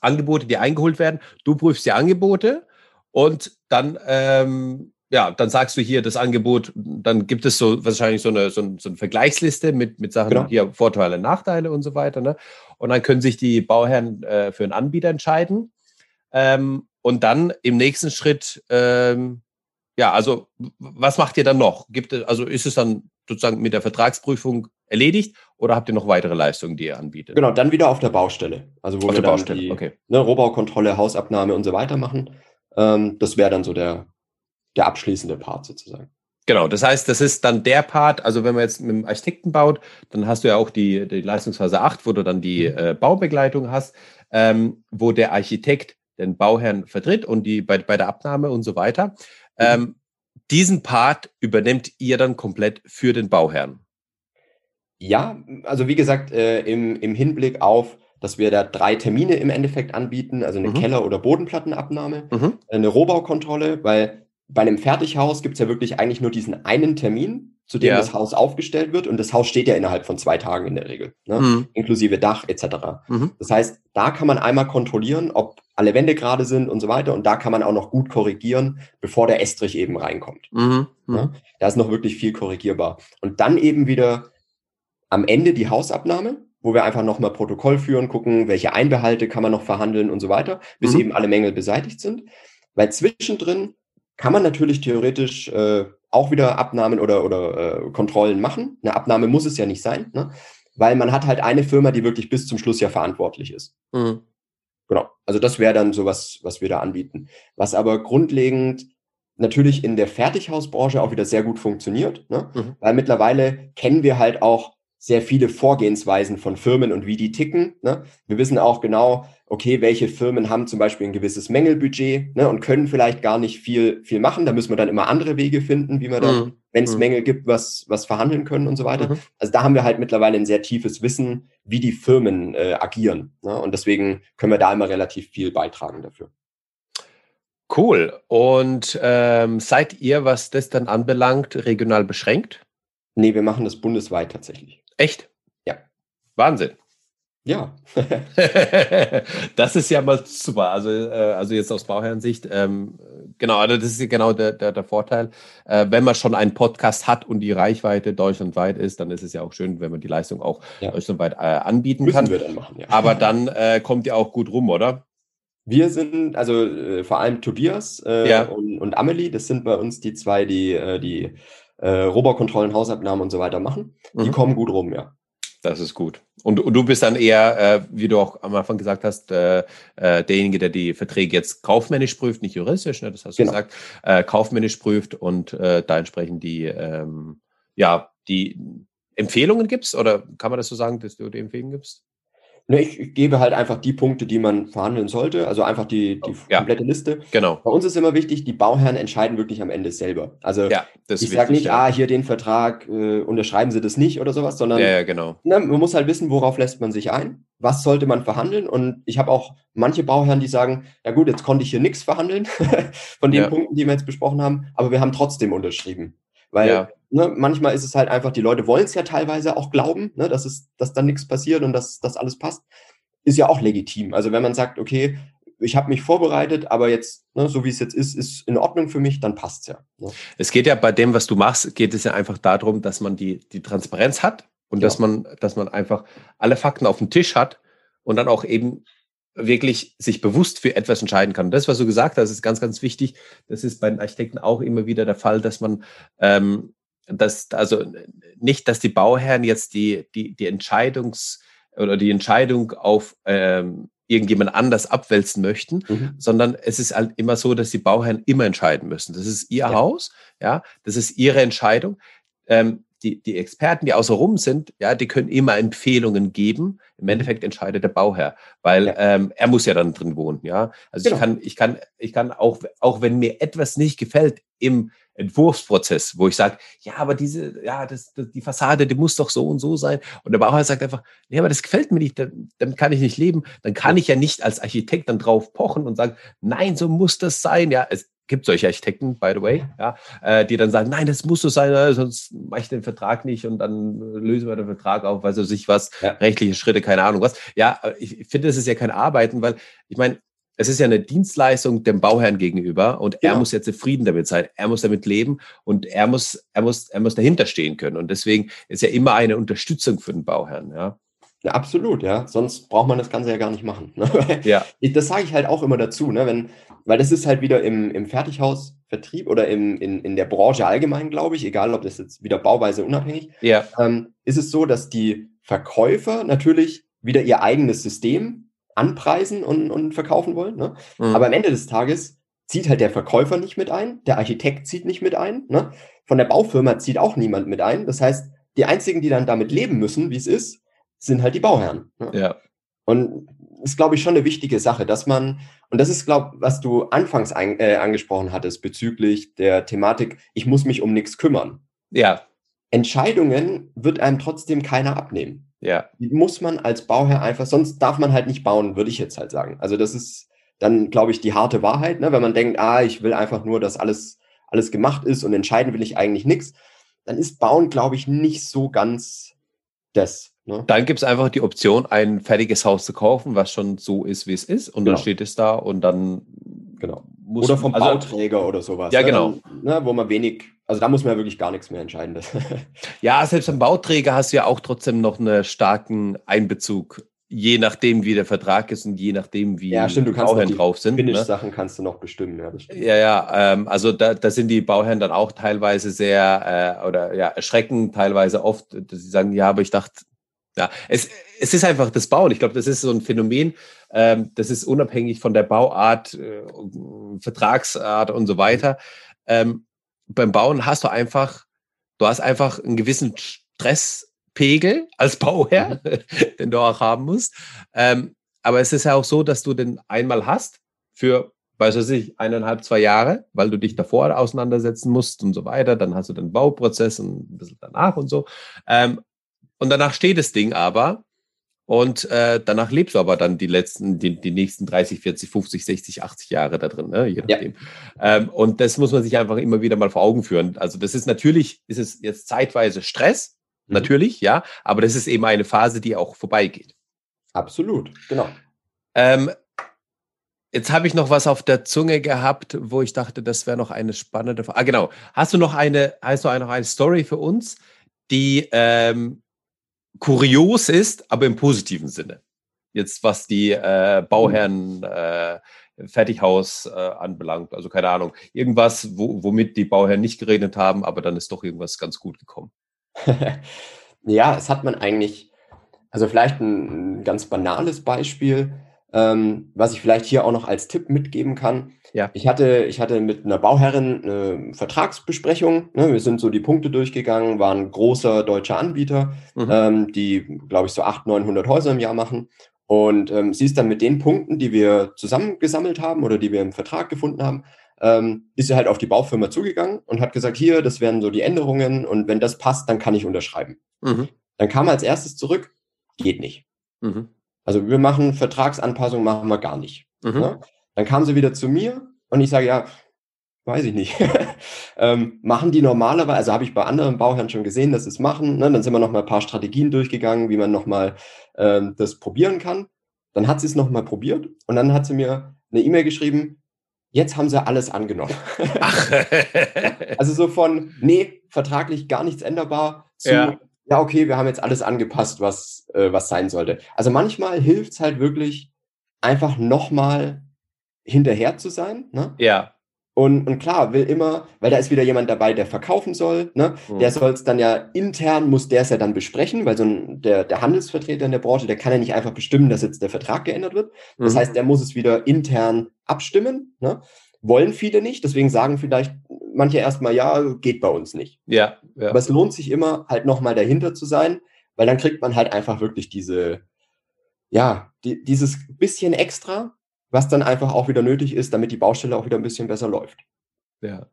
Angebote, die eingeholt werden. Du prüfst die Angebote Und dann, ähm, ja, dann sagst du hier das Angebot, dann gibt es so wahrscheinlich so eine, so, ein, so eine Vergleichsliste mit, mit Sachen, genau. hier Vorteile, Nachteile und so weiter. Ne? Und dann können sich die Bauherren äh, für einen Anbieter entscheiden. Ähm, und dann im nächsten Schritt, ähm, ja, also was macht ihr dann noch? Gibt es, also ist es dann sozusagen mit der Vertragsprüfung erledigt oder habt ihr noch weitere Leistungen, die ihr anbietet? Genau, dann wieder auf der Baustelle. Also wo auf wir dann Baustelle. die okay. ne, Rohbaukontrolle, Hausabnahme und so weiter machen. Ähm, das wäre dann so der, der abschließende Part sozusagen. Genau, das heißt, das ist dann der Part, also wenn man jetzt mit dem Architekten baut, dann hast du ja auch die, die Leistungsphase 8, wo du dann die mhm. äh, Baubegleitung hast, ähm, wo der Architekt den Bauherrn vertritt und die bei, bei der Abnahme und so weiter. Mhm. Ähm, diesen Part übernimmt ihr dann komplett für den Bauherrn. Ja, also wie gesagt, äh, im, im Hinblick auf, dass wir da drei Termine im Endeffekt anbieten, also eine mhm. Keller- oder Bodenplattenabnahme, mhm. eine Rohbaukontrolle, weil bei einem Fertighaus gibt es ja wirklich eigentlich nur diesen einen Termin, zu dem ja. das Haus aufgestellt wird. Und das Haus steht ja innerhalb von zwei Tagen in der Regel, ne? mhm. inklusive Dach etc. Mhm. Das heißt, da kann man einmal kontrollieren, ob alle Wände gerade sind und so weiter. Und da kann man auch noch gut korrigieren, bevor der Estrich eben reinkommt. Mhm. Ne? Mhm. Da ist noch wirklich viel korrigierbar. Und dann eben wieder am Ende die Hausabnahme, wo wir einfach nochmal Protokoll führen, gucken, welche Einbehalte kann man noch verhandeln und so weiter, bis mhm. eben alle Mängel beseitigt sind. Weil zwischendrin kann man natürlich theoretisch äh, auch wieder Abnahmen oder, oder äh, Kontrollen machen. Eine Abnahme muss es ja nicht sein, ne? weil man hat halt eine Firma, die wirklich bis zum Schluss ja verantwortlich ist. Mhm. Genau. Also das wäre dann so was, was wir da anbieten. Was aber grundlegend natürlich in der Fertighausbranche auch wieder sehr gut funktioniert, ne? Mhm. weil mittlerweile kennen wir halt auch sehr viele Vorgehensweisen von Firmen und wie die ticken. Ne? Wir wissen auch genau, okay, welche Firmen haben zum Beispiel ein gewisses Mängelbudget ne, und können vielleicht gar nicht viel, viel machen. Da müssen wir dann immer andere Wege finden, wie wir dann, mhm. wenn es mhm. Mängel gibt, was, was verhandeln können und so weiter. Mhm. Also da haben wir halt mittlerweile ein sehr tiefes Wissen, wie die Firmen äh, agieren. Ne? Und deswegen können wir da immer relativ viel beitragen dafür. Cool. Und ähm, seid ihr, was das dann anbelangt, regional beschränkt? Nee, wir machen das bundesweit tatsächlich. Echt? Ja. Wahnsinn. Ja. *laughs* das ist ja mal super. Also, äh, also jetzt aus Bauherrensicht. Ähm, genau, also das ist genau der, der, der Vorteil. Äh, wenn man schon einen Podcast hat und die Reichweite deutschlandweit ist, dann ist es ja auch schön, wenn man die Leistung auch ja. deutschlandweit äh, anbieten Müssen kann. Wir dann machen, ja. Aber dann äh, kommt ihr auch gut rum, oder? Wir sind, also äh, vor allem Tobias äh, ja. und, und Amelie, das sind bei uns die zwei, die die äh, Robokontrollen, Hausabnahmen und so weiter machen. Die mhm. kommen gut rum, ja. Das ist gut. Und, und du bist dann eher, äh, wie du auch am Anfang gesagt hast, äh, äh, derjenige, der die Verträge jetzt kaufmännisch prüft, nicht juristisch, ne, das hast du genau. gesagt, äh, kaufmännisch prüft und äh, da entsprechend die, ähm, ja, die Empfehlungen gibst? Oder kann man das so sagen, dass du die Empfehlungen gibst? Ne, ich gebe halt einfach die Punkte, die man verhandeln sollte, also einfach die, die ja. komplette Liste. Genau. Bei uns ist immer wichtig, die Bauherren entscheiden wirklich am Ende selber. Also ja, ich sage nicht, ja. ah, hier den Vertrag, äh, unterschreiben Sie das nicht oder sowas, sondern ja, genau. ne, man muss halt wissen, worauf lässt man sich ein, was sollte man verhandeln. Und ich habe auch manche Bauherren, die sagen, ja gut, jetzt konnte ich hier nichts verhandeln *laughs* von den Punkten, die wir jetzt besprochen haben, aber wir haben trotzdem unterschrieben. Weil ja. ne, manchmal ist es halt einfach, die Leute wollen es ja teilweise auch glauben, ne, dass, es, dass da nichts passiert und dass das alles passt. Ist ja auch legitim. Also wenn man sagt, okay, ich habe mich vorbereitet, aber jetzt, ne, so wie es jetzt ist, ist in Ordnung für mich, dann passt's ja. Ne? Es geht ja bei dem, was du machst, geht es ja einfach darum, dass man die, die Transparenz hat und ja. dass man, dass man einfach alle Fakten auf dem Tisch hat und dann auch eben wirklich sich bewusst für etwas entscheiden kann. das, was du gesagt hast, ist ganz, ganz wichtig. Das ist bei den Architekten auch immer wieder der Fall, dass man ähm, dass, also nicht, dass die Bauherren jetzt die, die, die Entscheidungs- oder die Entscheidung auf ähm, irgendjemand anders abwälzen möchten, mhm. sondern es ist halt immer so, dass die Bauherren immer entscheiden müssen. Das ist ihr ja. Haus, ja, das ist ihre Entscheidung. Ähm, die, die Experten, die außenrum sind, ja, die können immer Empfehlungen geben. Im mhm. Endeffekt entscheidet der Bauherr, weil ja. ähm, er muss ja dann drin wohnen, ja. Also genau. ich kann, ich kann, ich kann auch, auch wenn mir etwas nicht gefällt im Entwurfsprozess, wo ich sage, ja, aber diese, ja, das, das, die Fassade, die muss doch so und so sein. Und der Bauherr sagt einfach, nee, aber das gefällt mir nicht, damit kann ich nicht leben. Dann kann ich ja nicht als Architekt dann drauf pochen und sagen, nein, so muss das sein. Ja, es, gibt solche Architekten, by the way, ja, äh, die dann sagen, nein, das muss so sein, äh, sonst mache ich den Vertrag nicht und dann lösen wir den Vertrag auf, weil so sich was, ja. rechtliche Schritte, keine Ahnung was. Ja, ich finde, das ist ja kein Arbeiten, weil ich meine, es ist ja eine Dienstleistung dem Bauherrn gegenüber und er muss ja zufrieden damit sein. Er muss damit leben und er muss, er muss, er muss dahinter stehen können. Und deswegen ist ja immer eine Unterstützung für den Bauherrn. Ja, Ja, absolut, ja. Sonst braucht man das Ganze ja gar nicht machen. Ne? ja, *laughs* Das sage ich halt auch immer dazu, ne? Wenn, weil das ist halt wieder im, im Fertighausvertrieb oder im, in, in der Branche allgemein, glaube ich, egal ob das jetzt wieder bauweise unabhängig, ja, ähm, ist es so, dass die Verkäufer natürlich wieder ihr eigenes System anpreisen und, und verkaufen wollen. Ne? Mhm. Aber am Ende des Tages zieht halt der Verkäufer nicht mit ein, der Architekt zieht nicht mit ein, ne? von der Baufirma zieht auch niemand mit ein. Das heißt, die einzigen, die dann damit leben müssen, wie es ist, sind halt die Bauherren. Ne? ja, Und ist, glaube ich, schon eine wichtige Sache, dass man, und das ist, glaube was du anfangs ein, äh, angesprochen hattest bezüglich der Thematik, ich muss mich um nichts kümmern. ja, Entscheidungen wird einem trotzdem keiner abnehmen. ja, Die muss man als Bauherr einfach, sonst darf man halt nicht bauen, würde ich jetzt halt sagen. Also das ist dann, glaube ich, die harte Wahrheit, ne? wenn man denkt, ah, ich will einfach nur, dass alles, alles gemacht ist und entscheiden will ich eigentlich nichts, dann ist Bauen, glaube ich, nicht so ganz das. Ne? Dann gibt es einfach die Option, ein fertiges Haus zu kaufen, was schon so ist, wie es ist. Und dann Genau. steht es da und dann Genau. muss Oder vom also, Bauträger oder sowas. Ja, ne? genau. Ne, wo man wenig, also da muss man ja wirklich gar nichts mehr entscheiden. *laughs* Ja, selbst beim Bauträger hast du ja auch trotzdem noch einen starken Einbezug, je nachdem, wie der Vertrag ist und je nachdem, wie Ja, stimmt, du die kannst Bauherren noch die drauf sind. Ne? Finish-Sachen kannst du noch bestimmen. Ja, das. Ja, ja, ähm, also da, da sind die Bauherren dann auch teilweise sehr äh, oder ja, erschrecken teilweise oft, dass sie sagen, ja, aber ich dachte, ja, es, es ist einfach das Bauen. Ich glaube, das ist so ein Phänomen, ähm, das ist unabhängig von der Bauart, äh, Vertragsart und so weiter. Ähm, beim Bauen hast du einfach, du hast einfach einen gewissen Stresspegel als *laughs* Bauherr, den du auch haben musst. Ähm, aber es ist ja auch so, dass du den einmal hast für weiß was ich, eineinhalb, zwei Jahre, weil du dich davor auseinandersetzen musst und so weiter. Dann hast du den Bauprozess und ein bisschen danach und so. Ähm, und danach steht das Ding aber und äh, danach lebst du aber dann die letzten, die, die nächsten 30, 40, 50, 60, 80 Jahre da drin, ne? je Ja. nachdem. Ähm, und das muss man sich einfach immer wieder mal vor Augen führen. Also das ist natürlich, ist es jetzt zeitweise Stress, Mhm. natürlich, ja, aber das ist eben eine Phase, die auch vorbeigeht. Absolut, genau. Ähm, jetzt habe ich noch was auf der Zunge gehabt, wo ich dachte, das wäre noch eine spannende Frage. Ah, genau. Hast du noch eine, hast du noch eine Story für uns, die ähm, kurios ist, aber im positiven Sinne? Jetzt, was die äh, Bauherren äh, Fertighaus äh, anbelangt. Also keine Ahnung. Irgendwas, wo, womit die Bauherren nicht geredet haben, aber dann ist doch irgendwas ganz gut gekommen. *laughs* ja, es hat man eigentlich, also vielleicht ein, ein ganz banales Beispiel, ähm, was ich vielleicht hier auch noch als Tipp mitgeben kann. Ja. Ich hatte, ich hatte mit einer Bauherrin eine Vertragsbesprechung. Ne? Wir sind so die Punkte durchgegangen, war ein großer deutscher Anbieter, Mhm. ähm, die, glaube ich, so 800, 900 Häuser im Jahr machen. Und ähm, sie ist dann mit den Punkten, die wir zusammengesammelt haben oder die wir im Vertrag gefunden haben, ähm, ist sie halt auf die Baufirma zugegangen und hat gesagt, hier, das wären so die Änderungen und wenn das passt, dann kann ich unterschreiben. Mhm. Dann kam als erstes zurück, geht nicht. Mhm. Also wir machen Vertragsanpassungen, machen wir gar nicht. Mhm. Ne? Dann kam sie wieder zu mir und ich sage, ja, weiß ich nicht. *laughs* ähm, machen die normalerweise, also habe ich bei anderen Bauherren schon gesehen, dass sie es machen. Ne? Dann sind wir noch mal ein paar Strategien durchgegangen, wie man noch mal ähm, das probieren kann. Dann hat sie es noch mal probiert und dann hat sie mir eine E-Mail geschrieben, jetzt haben sie alles angenommen. Ach. *laughs* Also so von, nee, vertraglich gar nichts änderbar zu, Ja. ja, okay, wir haben jetzt alles angepasst, was, äh, was sein sollte. Also manchmal hilft es halt wirklich, einfach nochmal hinterher zu sein. Ne? ja. Und, und klar, will immer, weil da ist wieder jemand dabei, der verkaufen soll. Ne? Mhm. Der soll es dann ja intern, muss der es ja dann besprechen, weil so ein, der, der Handelsvertreter in der Branche, der kann ja nicht einfach bestimmen, dass jetzt der Vertrag geändert wird. Das Mhm. heißt, der muss es wieder intern abstimmen. Ne? Wollen viele nicht, deswegen sagen vielleicht manche erstmal, ja, geht bei uns nicht. ja, ja. Aber es lohnt sich immer, halt nochmal dahinter zu sein, weil dann kriegt man halt einfach wirklich diese, ja, die, dieses bisschen extra, was dann einfach auch wieder nötig ist, damit die Baustelle auch wieder ein bisschen besser läuft. Ja.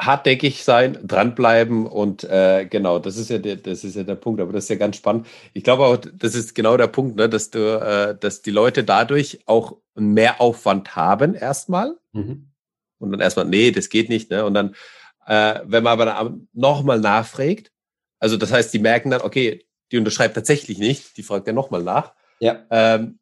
Hartnäckig sein, dranbleiben und äh, genau, das ist ja der, das ist ja der Punkt, aber das ist ja ganz spannend. Ich glaube auch, das ist genau der Punkt, ne, dass du, äh, dass die Leute dadurch auch einen Mehraufwand haben erstmal Mhm. und dann erstmal, nee, das geht nicht, ne? Und dann, äh, wenn man aber nochmal nachfragt, also das heißt, die merken dann, okay, die unterschreibt tatsächlich nicht, die fragt ja nochmal nach. Ja, Ähm,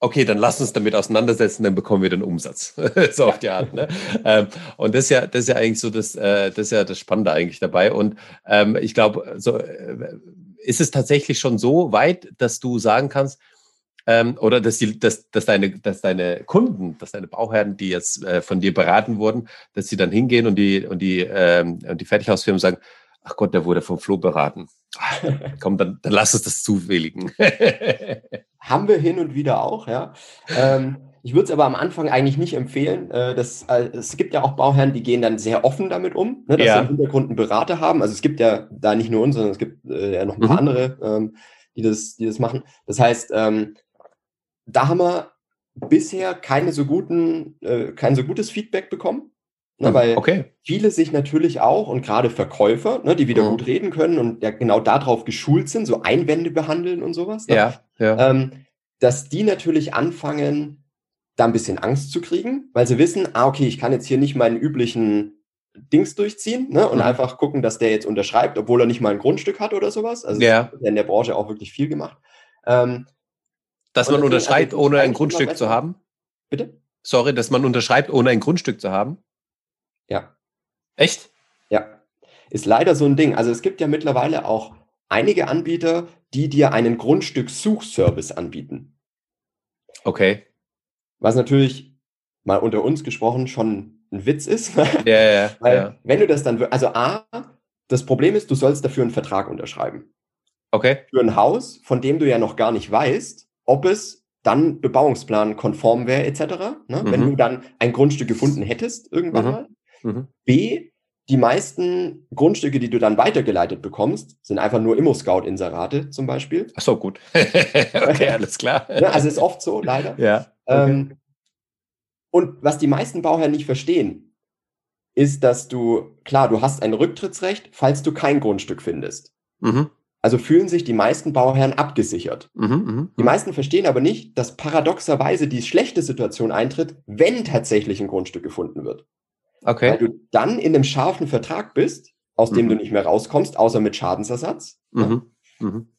okay, dann lass uns damit auseinandersetzen, dann bekommen wir den Umsatz. *laughs* so auf die Art. Ne? Ähm, und das ist ja, das ist ja eigentlich so das, äh, das ist ja das Spannende eigentlich dabei. Und ähm, ich glaube, so äh, ist es tatsächlich schon so weit, dass du sagen kannst, ähm, oder dass, die, dass, dass, deine, dass deine Kunden, dass deine Bauherren, die jetzt äh, von dir beraten wurden, dass sie dann hingehen und die, und die, ähm, und die Fertighausfirmen sagen, ach Gott, der wurde vom Flo beraten. Komm, dann, dann lass uns das zuwilligen. *laughs* Haben wir hin und wieder auch, ja. Ähm, ich würde es aber am Anfang eigentlich nicht empfehlen. Äh, das, äh, es gibt ja auch Bauherren, die gehen dann sehr offen damit um, ne, dass ja. sie im Hintergrund einen Berater haben. Also es gibt ja da nicht nur uns, sondern es gibt äh, ja noch ein paar mhm. andere, ähm, die, das, die das machen. Das heißt, ähm, da haben wir bisher keine so guten, äh, kein so gutes Feedback bekommen. Ne, hm, weil okay. viele sich natürlich auch und gerade Verkäufer, ne, die wieder mhm. gut reden können und ja genau darauf geschult sind, so Einwände behandeln und sowas, ne, ja, ja. Ähm, dass die natürlich anfangen, da ein bisschen Angst zu kriegen, weil sie wissen, ah, okay, ich kann jetzt hier nicht meinen üblichen Dings durchziehen ne, und mhm. einfach gucken, dass der jetzt unterschreibt, obwohl er nicht mal ein Grundstück hat oder sowas. Also ja. in der Branche auch wirklich viel gemacht. Ähm, dass man unterschreibt, also, ohne ein Grundstück zu haben? Bitte? Sorry, dass man unterschreibt, ohne ein Grundstück zu haben? Ja. Echt? Ja. Ist leider so ein Ding. Also es gibt ja mittlerweile auch einige Anbieter, die dir einen Grundstückssuchservice anbieten. Okay. Was natürlich mal unter uns gesprochen schon ein Witz ist. Ja, ja, *laughs* Weil ja. wenn du das dann, also A, das Problem ist, du sollst dafür einen Vertrag unterschreiben. Okay. Für ein Haus, von dem du ja noch gar nicht weißt, ob es dann Bebauungsplan konform wäre, etc. Ne? Mhm. Wenn du dann ein Grundstück gefunden hättest, irgendwann mhm. mal. Mhm. B, die meisten Grundstücke, die du dann weitergeleitet bekommst, sind einfach nur Immo-Scout-Inserate zum Beispiel. Ach so, gut. *laughs* okay, alles klar. Ne, also ist oft so, leider. Ja. Okay. Ähm, und was die meisten Bauherren nicht verstehen, ist, dass du, klar, du hast ein Rücktrittsrecht, falls du kein Grundstück findest. Mhm. Also fühlen sich die meisten Bauherren abgesichert. Mhm, mh, die meisten verstehen aber nicht, dass paradoxerweise die schlechte Situation eintritt, wenn tatsächlich ein Grundstück gefunden wird. Okay. Weil du dann in einem scharfen Vertrag bist, aus dem mhm. du nicht mehr rauskommst, außer mit Schadensersatz. Mhm. Mhm.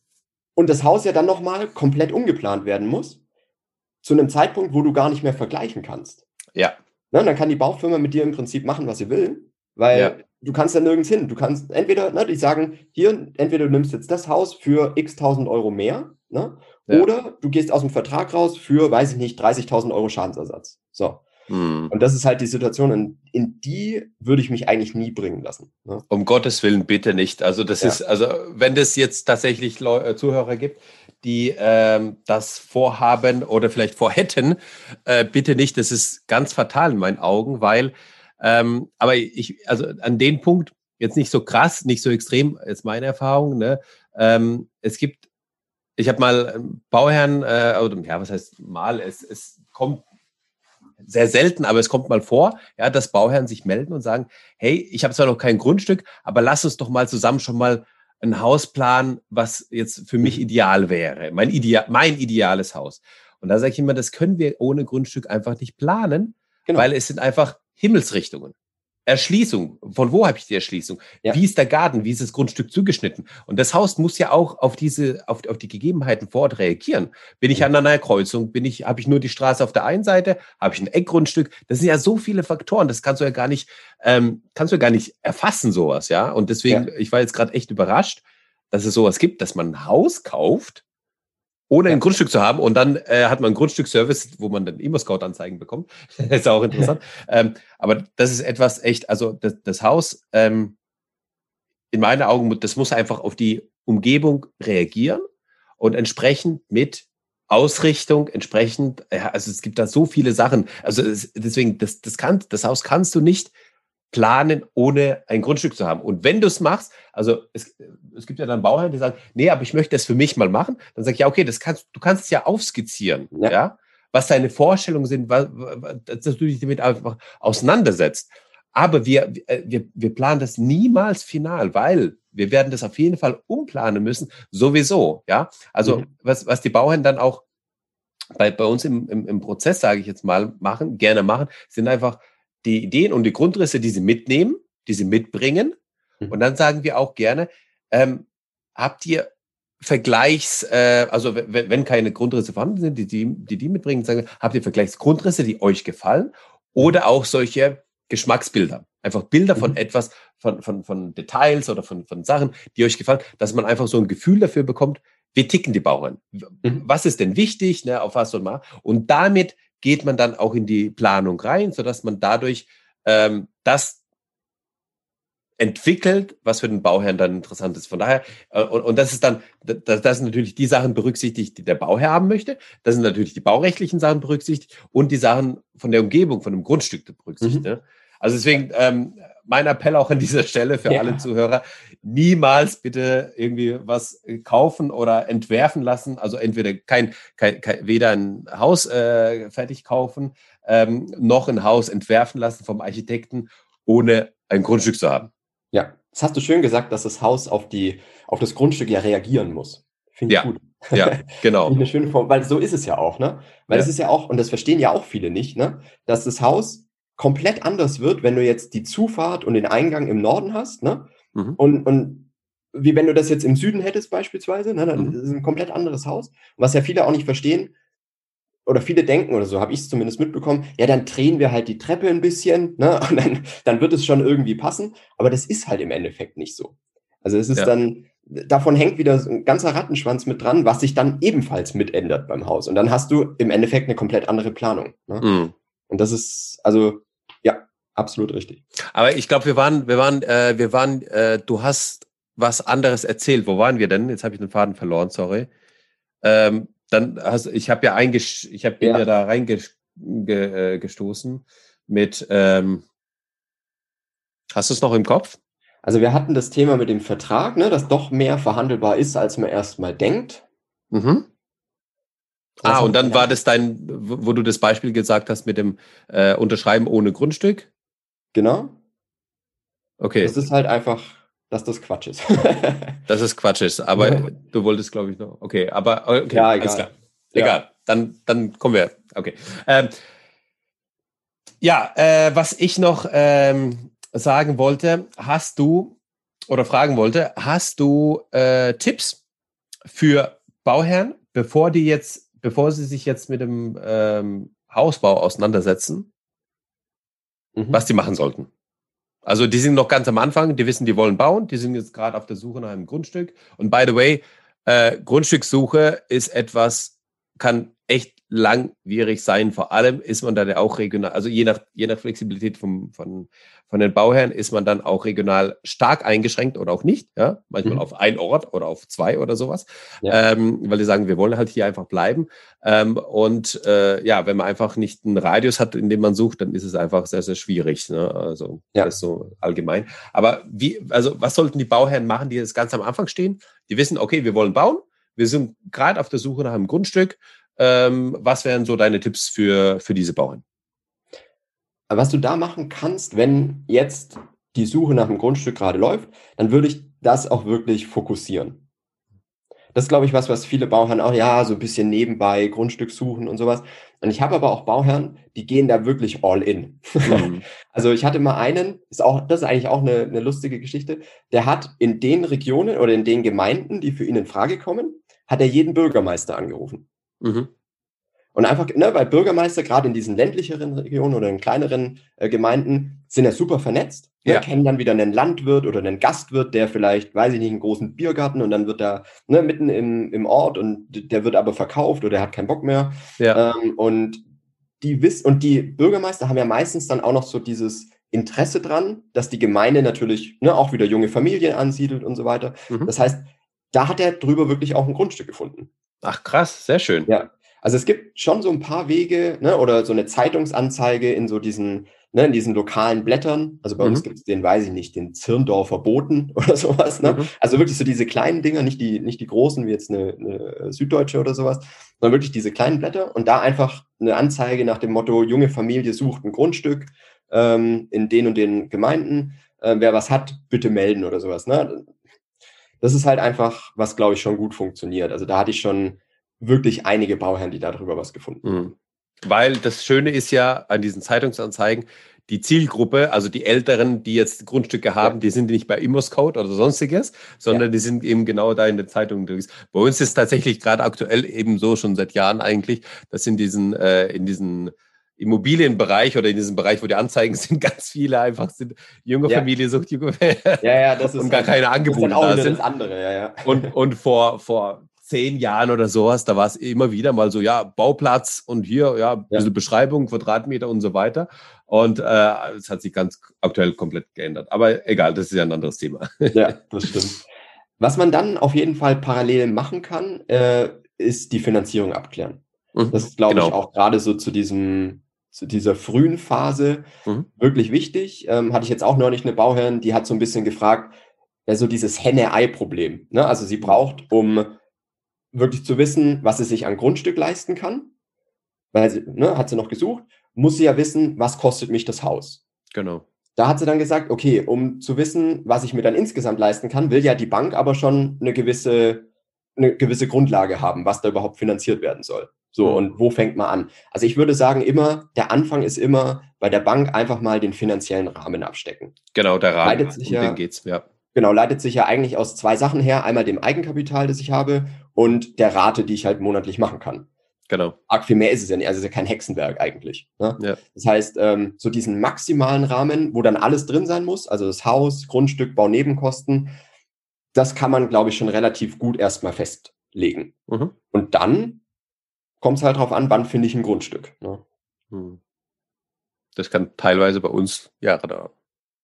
Und das Haus ja dann nochmal komplett umgeplant werden muss, zu einem Zeitpunkt, wo du gar nicht mehr vergleichen kannst. Ja. Na, dann kann die Baufirma mit dir im Prinzip machen, was sie will, weil ja. du kannst ja nirgends hin. Du kannst entweder, ne, die sagen, hier, entweder du nimmst jetzt das Haus für x tausend Euro mehr, ne, ja. oder du gehst aus dem Vertrag raus für, weiß ich nicht, 30.000 Euro Schadensersatz. So. Hm. Und das ist halt die Situation, in, in, die würde ich mich eigentlich nie bringen lassen. Ne? Um Gottes Willen bitte nicht. Also das ja. ist, also wenn es jetzt tatsächlich äh, Zuhörer gibt, die ähm, das vorhaben oder vielleicht vorhätten, äh, bitte nicht. Das ist ganz fatal in meinen Augen, weil, ähm, aber ich, also an den Punkt jetzt nicht so krass, nicht so extrem, ist meine Erfahrung. Ne? Ähm, es gibt, ich habe mal Bauherrn, äh, oder ja, was heißt mal, es, es kommt sehr selten, aber es kommt mal vor, ja, dass Bauherren sich melden und sagen, hey, ich habe zwar noch kein Grundstück, aber lass uns doch mal zusammen schon mal ein Haus planen, was jetzt für mich ideal wäre, mein, Ideal, mein ideales Haus. Und da sage ich immer, das können wir ohne Grundstück einfach nicht planen, genau. weil es sind einfach Himmelsrichtungen. Erschließung. Von wo habe ich die Erschließung? Ja. Wie ist der Garten? Wie ist das Grundstück zugeschnitten? Und das Haus muss ja auch auf diese, auf, auf die Gegebenheiten vor Ort reagieren. Bin ich an einer Kreuzung? Bin ich, habe ich nur die Straße auf der einen Seite? Habe ich ein Eckgrundstück? Das sind ja so viele Faktoren. Das kannst du ja gar nicht, ähm, kannst du ja gar nicht erfassen, sowas, ja. Und deswegen, ja. ich war jetzt gerade echt überrascht, dass es sowas gibt, dass man ein Haus kauft ohne ein Grundstück zu haben. Und dann äh, hat man einen Grundstückservice, wo man dann Immo-Scout-Anzeigen bekommt. das *laughs* ist auch interessant. ähm, aber das ist etwas echt, also das, das Haus, ähm, in meinen Augen, das muss einfach auf die Umgebung reagieren und entsprechend mit Ausrichtung, entsprechend, also es gibt da so viele Sachen. Also es, deswegen, das, das, kann, das Haus kannst du nicht planen, ohne ein Grundstück zu haben. Und wenn du es machst, also es, es gibt ja dann Bauherren, die sagen, nee, aber ich möchte das für mich mal machen, dann sage ich, ja, okay, das kannst, du kannst es ja aufskizzieren, ja, ja was deine Vorstellungen sind, was, dass du dich damit einfach auseinandersetzt. Aber wir, äh, wir, wir planen das niemals final, weil wir werden das auf jeden Fall umplanen müssen, sowieso, ja. Also mhm. was, was die Bauherren dann auch bei, bei uns im, im, im Prozess, sage ich jetzt mal, machen, gerne machen, sind einfach die Ideen und die Grundrisse, die sie mitnehmen, die sie mitbringen. Mhm. Und dann sagen wir auch gerne, ähm, habt ihr Vergleichs, äh, also wenn, keine Grundrisse vorhanden sind, die die, die, die mitbringen, sagen, habt ihr Vergleichsgrundrisse, die euch gefallen oder auch solche Geschmacksbilder? Einfach Bilder von mhm. etwas, von, von, von Details oder von, von Sachen, die euch gefallen, dass man einfach so ein Gefühl dafür bekommt, wie ticken die Bauern? Mhm. Was ist denn wichtig? Ne, auf was soll man? Und damit geht man dann auch in die Planung rein, sodass man dadurch ähm, das entwickelt, was für den Bauherrn dann interessant ist. Von daher, äh, und, und das ist dann, das, das sind natürlich die Sachen berücksichtigt, die der Bauherr haben möchte. Das sind natürlich die baurechtlichen Sachen berücksichtigt und die Sachen von der Umgebung, von dem Grundstück berücksichtigt. Mhm. Ne? Also deswegen ähm, mein Appell auch an dieser Stelle für ja. alle Zuhörer, niemals bitte irgendwie was kaufen oder entwerfen lassen. Also entweder kein, kein, kein weder ein Haus äh, fertig kaufen, ähm, noch ein Haus entwerfen lassen vom Architekten, ohne ein Grundstück zu haben. Ja, das hast du schön gesagt, dass das Haus auf, die, auf das Grundstück ja reagieren muss. Finde ich ja. gut. Ja, *laughs* genau. eine schöne Form, weil so ist es ja auch, ne? Weil es ist ja auch, und das verstehen ja auch viele nicht, ne? Dass das Haus komplett anders wird, wenn du jetzt die Zufahrt und den Eingang im Norden hast, ne? Mhm. Und, und wie wenn du das jetzt im Süden hättest beispielsweise, ne? Dann mhm. ist es ein komplett anderes Haus. Und was ja viele auch nicht verstehen, oder viele denken oder so, habe ich es zumindest mitbekommen, ja, dann drehen wir halt die Treppe ein bisschen, ne? *laughs* Und dann, dann wird es schon irgendwie passen. Aber das ist halt im Endeffekt nicht so. Also es ist ja. dann, davon hängt wieder so ein ganzer Rattenschwanz mit dran, was sich dann ebenfalls mitändert beim Haus. Und dann hast du im Endeffekt eine komplett andere Planung. Ne? Mhm. Und das ist, also, ja, absolut richtig. Aber ich glaube, wir waren, wir waren, äh, wir waren, äh, du hast was anderes erzählt. Wo waren wir denn? Jetzt habe ich den Faden verloren, sorry. Ähm, dann hast ich habe ja eingesch ich habe ja. ja da reingestoßen äh, mit ähm, hast du es noch im Kopf? Also wir hatten das Thema mit dem Vertrag, ne, dass doch mehr verhandelbar ist, als man erstmal denkt. Mhm. Ah, und dann war das dein, wo du das Beispiel gesagt hast mit dem äh, Unterschreiben ohne Grundstück? Genau. Okay. Das ist halt einfach dass das Quatsch ist. *laughs* dass es Quatsch ist, aber ja. du wolltest, glaube ich, noch. Okay, aber okay, ja, egal. Klar. Egal, ja. dann, dann kommen wir. Okay. Ähm, ja, äh, was ich noch ähm, sagen wollte, hast du oder fragen wollte, hast du äh, Tipps für Bauherren, bevor die jetzt, bevor sie sich jetzt mit dem ähm, Hausbau auseinandersetzen, mhm. was die machen sollten? Also die sind noch ganz am Anfang, die wissen, die wollen bauen, die sind jetzt gerade auf der Suche nach einem Grundstück. Und by the way, äh, Grundstückssuche ist etwas, kann echt langwierig sein. Vor allem ist man da auch regional, also je nach, je nach Flexibilität vom, von, von den Bauherren ist man dann auch regional stark eingeschränkt oder auch nicht. Ja? Manchmal mhm. auf ein Ort oder auf zwei oder sowas. Ja. Ähm, weil die sagen, wir wollen halt hier einfach bleiben. Ähm, und äh, ja, wenn man einfach nicht einen Radius hat, in dem man sucht, dann ist es einfach sehr, sehr schwierig. Ne? Also ja. das ist so allgemein. Aber wie, also was sollten die Bauherren machen, die jetzt ganz am Anfang stehen? Die wissen, okay, wir wollen bauen. Wir sind gerade auf der Suche nach einem Grundstück. Ähm, was wären so deine Tipps für, für diese Bauern? Was du da machen kannst, wenn jetzt die Suche nach einem Grundstück gerade läuft, dann würde ich das auch wirklich fokussieren. Das ist, glaube ich, was, was viele Bauherren auch, ja, so ein bisschen nebenbei Grundstück suchen und sowas. Und ich habe aber auch Bauherren, die gehen da wirklich all in. Mhm. *laughs* also ich hatte mal einen, ist auch, das ist eigentlich auch eine, eine lustige Geschichte, der hat in den Regionen oder in den Gemeinden, die für ihn in Frage kommen, hat er jeden Bürgermeister angerufen. Mhm. Und einfach, ne, weil Bürgermeister gerade in diesen ländlicheren Regionen oder in kleineren äh, Gemeinden sind ja super vernetzt. Ne, ja. kennen dann wieder einen Landwirt oder einen Gastwirt, der vielleicht, weiß ich nicht, einen großen Biergarten und dann wird er ne, mitten im, im Ort und der wird aber verkauft oder er hat keinen Bock mehr. Ja. Ähm, und die wissen, und die Bürgermeister haben ja meistens dann auch noch so dieses Interesse dran, dass die Gemeinde natürlich ne, auch wieder junge Familien ansiedelt und so weiter. Mhm. Das heißt, da hat er drüber wirklich auch ein Grundstück gefunden. Ach krass, sehr schön. Ja, also es gibt schon so ein paar Wege ne, oder so eine Zeitungsanzeige in so diesen, ne, in diesen lokalen Blättern. Also bei mhm. uns gibt es den, weiß ich nicht, den Zirndorfer Boten *laughs* oder sowas. Ne? Mhm. Also wirklich so diese kleinen Dinger, nicht die, nicht die großen wie jetzt eine, eine Süddeutsche oder sowas, sondern wirklich diese kleinen Blätter und da einfach eine Anzeige nach dem Motto, junge Familie sucht ein Grundstück ähm, in den und den Gemeinden. Äh, wer was hat, bitte melden oder sowas. Ne? Das ist halt einfach, was glaube ich schon gut funktioniert. Also da hatte ich schon wirklich einige Bauherren, die darüber was gefunden haben. Mhm. Weil das Schöne ist ja an diesen Zeitungsanzeigen, die Zielgruppe, also die Älteren, die jetzt Grundstücke haben, ja. die sind nicht bei Immoscout oder sonstiges, sondern ja. die sind eben genau da in den Zeitungen. Bei uns ist tatsächlich gerade aktuell eben so schon seit Jahren eigentlich, dass in diesen, äh, in diesen Immobilienbereich oder in diesem Bereich, wo die Anzeigen *laughs* sind, ganz viele einfach sind junge ja. Familie sucht junge ja, ja, das *laughs* ist und gar keine Angebote da sind. Das andere, ja, ja. Und, *laughs* und vor, vor zehn Jahren oder sowas, da war es immer wieder mal so, ja, Bauplatz und hier, ja, ein bisschen ja. Beschreibung, Quadratmeter und so weiter. Und es äh, hat sich ganz aktuell komplett geändert. Aber egal, das ist ja ein anderes Thema. Ja, das stimmt. Was man dann auf jeden Fall parallel machen kann, äh, ist die Finanzierung abklären. Mhm, das ist, glaube genau. ich, auch gerade so zu diesem zu dieser frühen Phase mhm. wirklich wichtig. Ähm, hatte ich jetzt auch neulich eine Bauherrin, die hat so ein bisschen gefragt, ja, so dieses Henne-Ei-Problem. Ne? Also sie braucht, um wirklich zu wissen, was sie sich an Grundstück leisten kann, weil sie, ne, hat sie noch gesucht, muss sie ja wissen, was kostet mich das Haus. Genau. Da hat sie dann gesagt, okay, um zu wissen, was ich mir dann insgesamt leisten kann, will ja die Bank aber schon eine gewisse, eine gewisse Grundlage haben, was da überhaupt finanziert werden soll. So, mhm. und wo fängt man an? Also ich würde sagen, immer, der Anfang ist immer bei der Bank einfach mal den finanziellen Rahmen abstecken. Genau, der Rahmen, leitet sich um ja, den geht's, ja. Genau, leitet sich ja eigentlich aus zwei Sachen her. Einmal dem Eigenkapital, das ich habe und der Rate, die ich halt monatlich machen kann. Genau. Arg viel mehr ist es ja nicht. Also es ist ja kein Hexenwerk eigentlich. Ne? Ja. Das heißt, ähm, so diesen maximalen Rahmen, wo dann alles drin sein muss, also das Haus, Grundstück, Baunebenkosten, das kann man, glaube ich, schon relativ gut erstmal festlegen. Mhm. Und dann kommt es halt drauf an, wann finde ich ein Grundstück. Ne? Hm. Das kann teilweise bei uns Jahre dauern.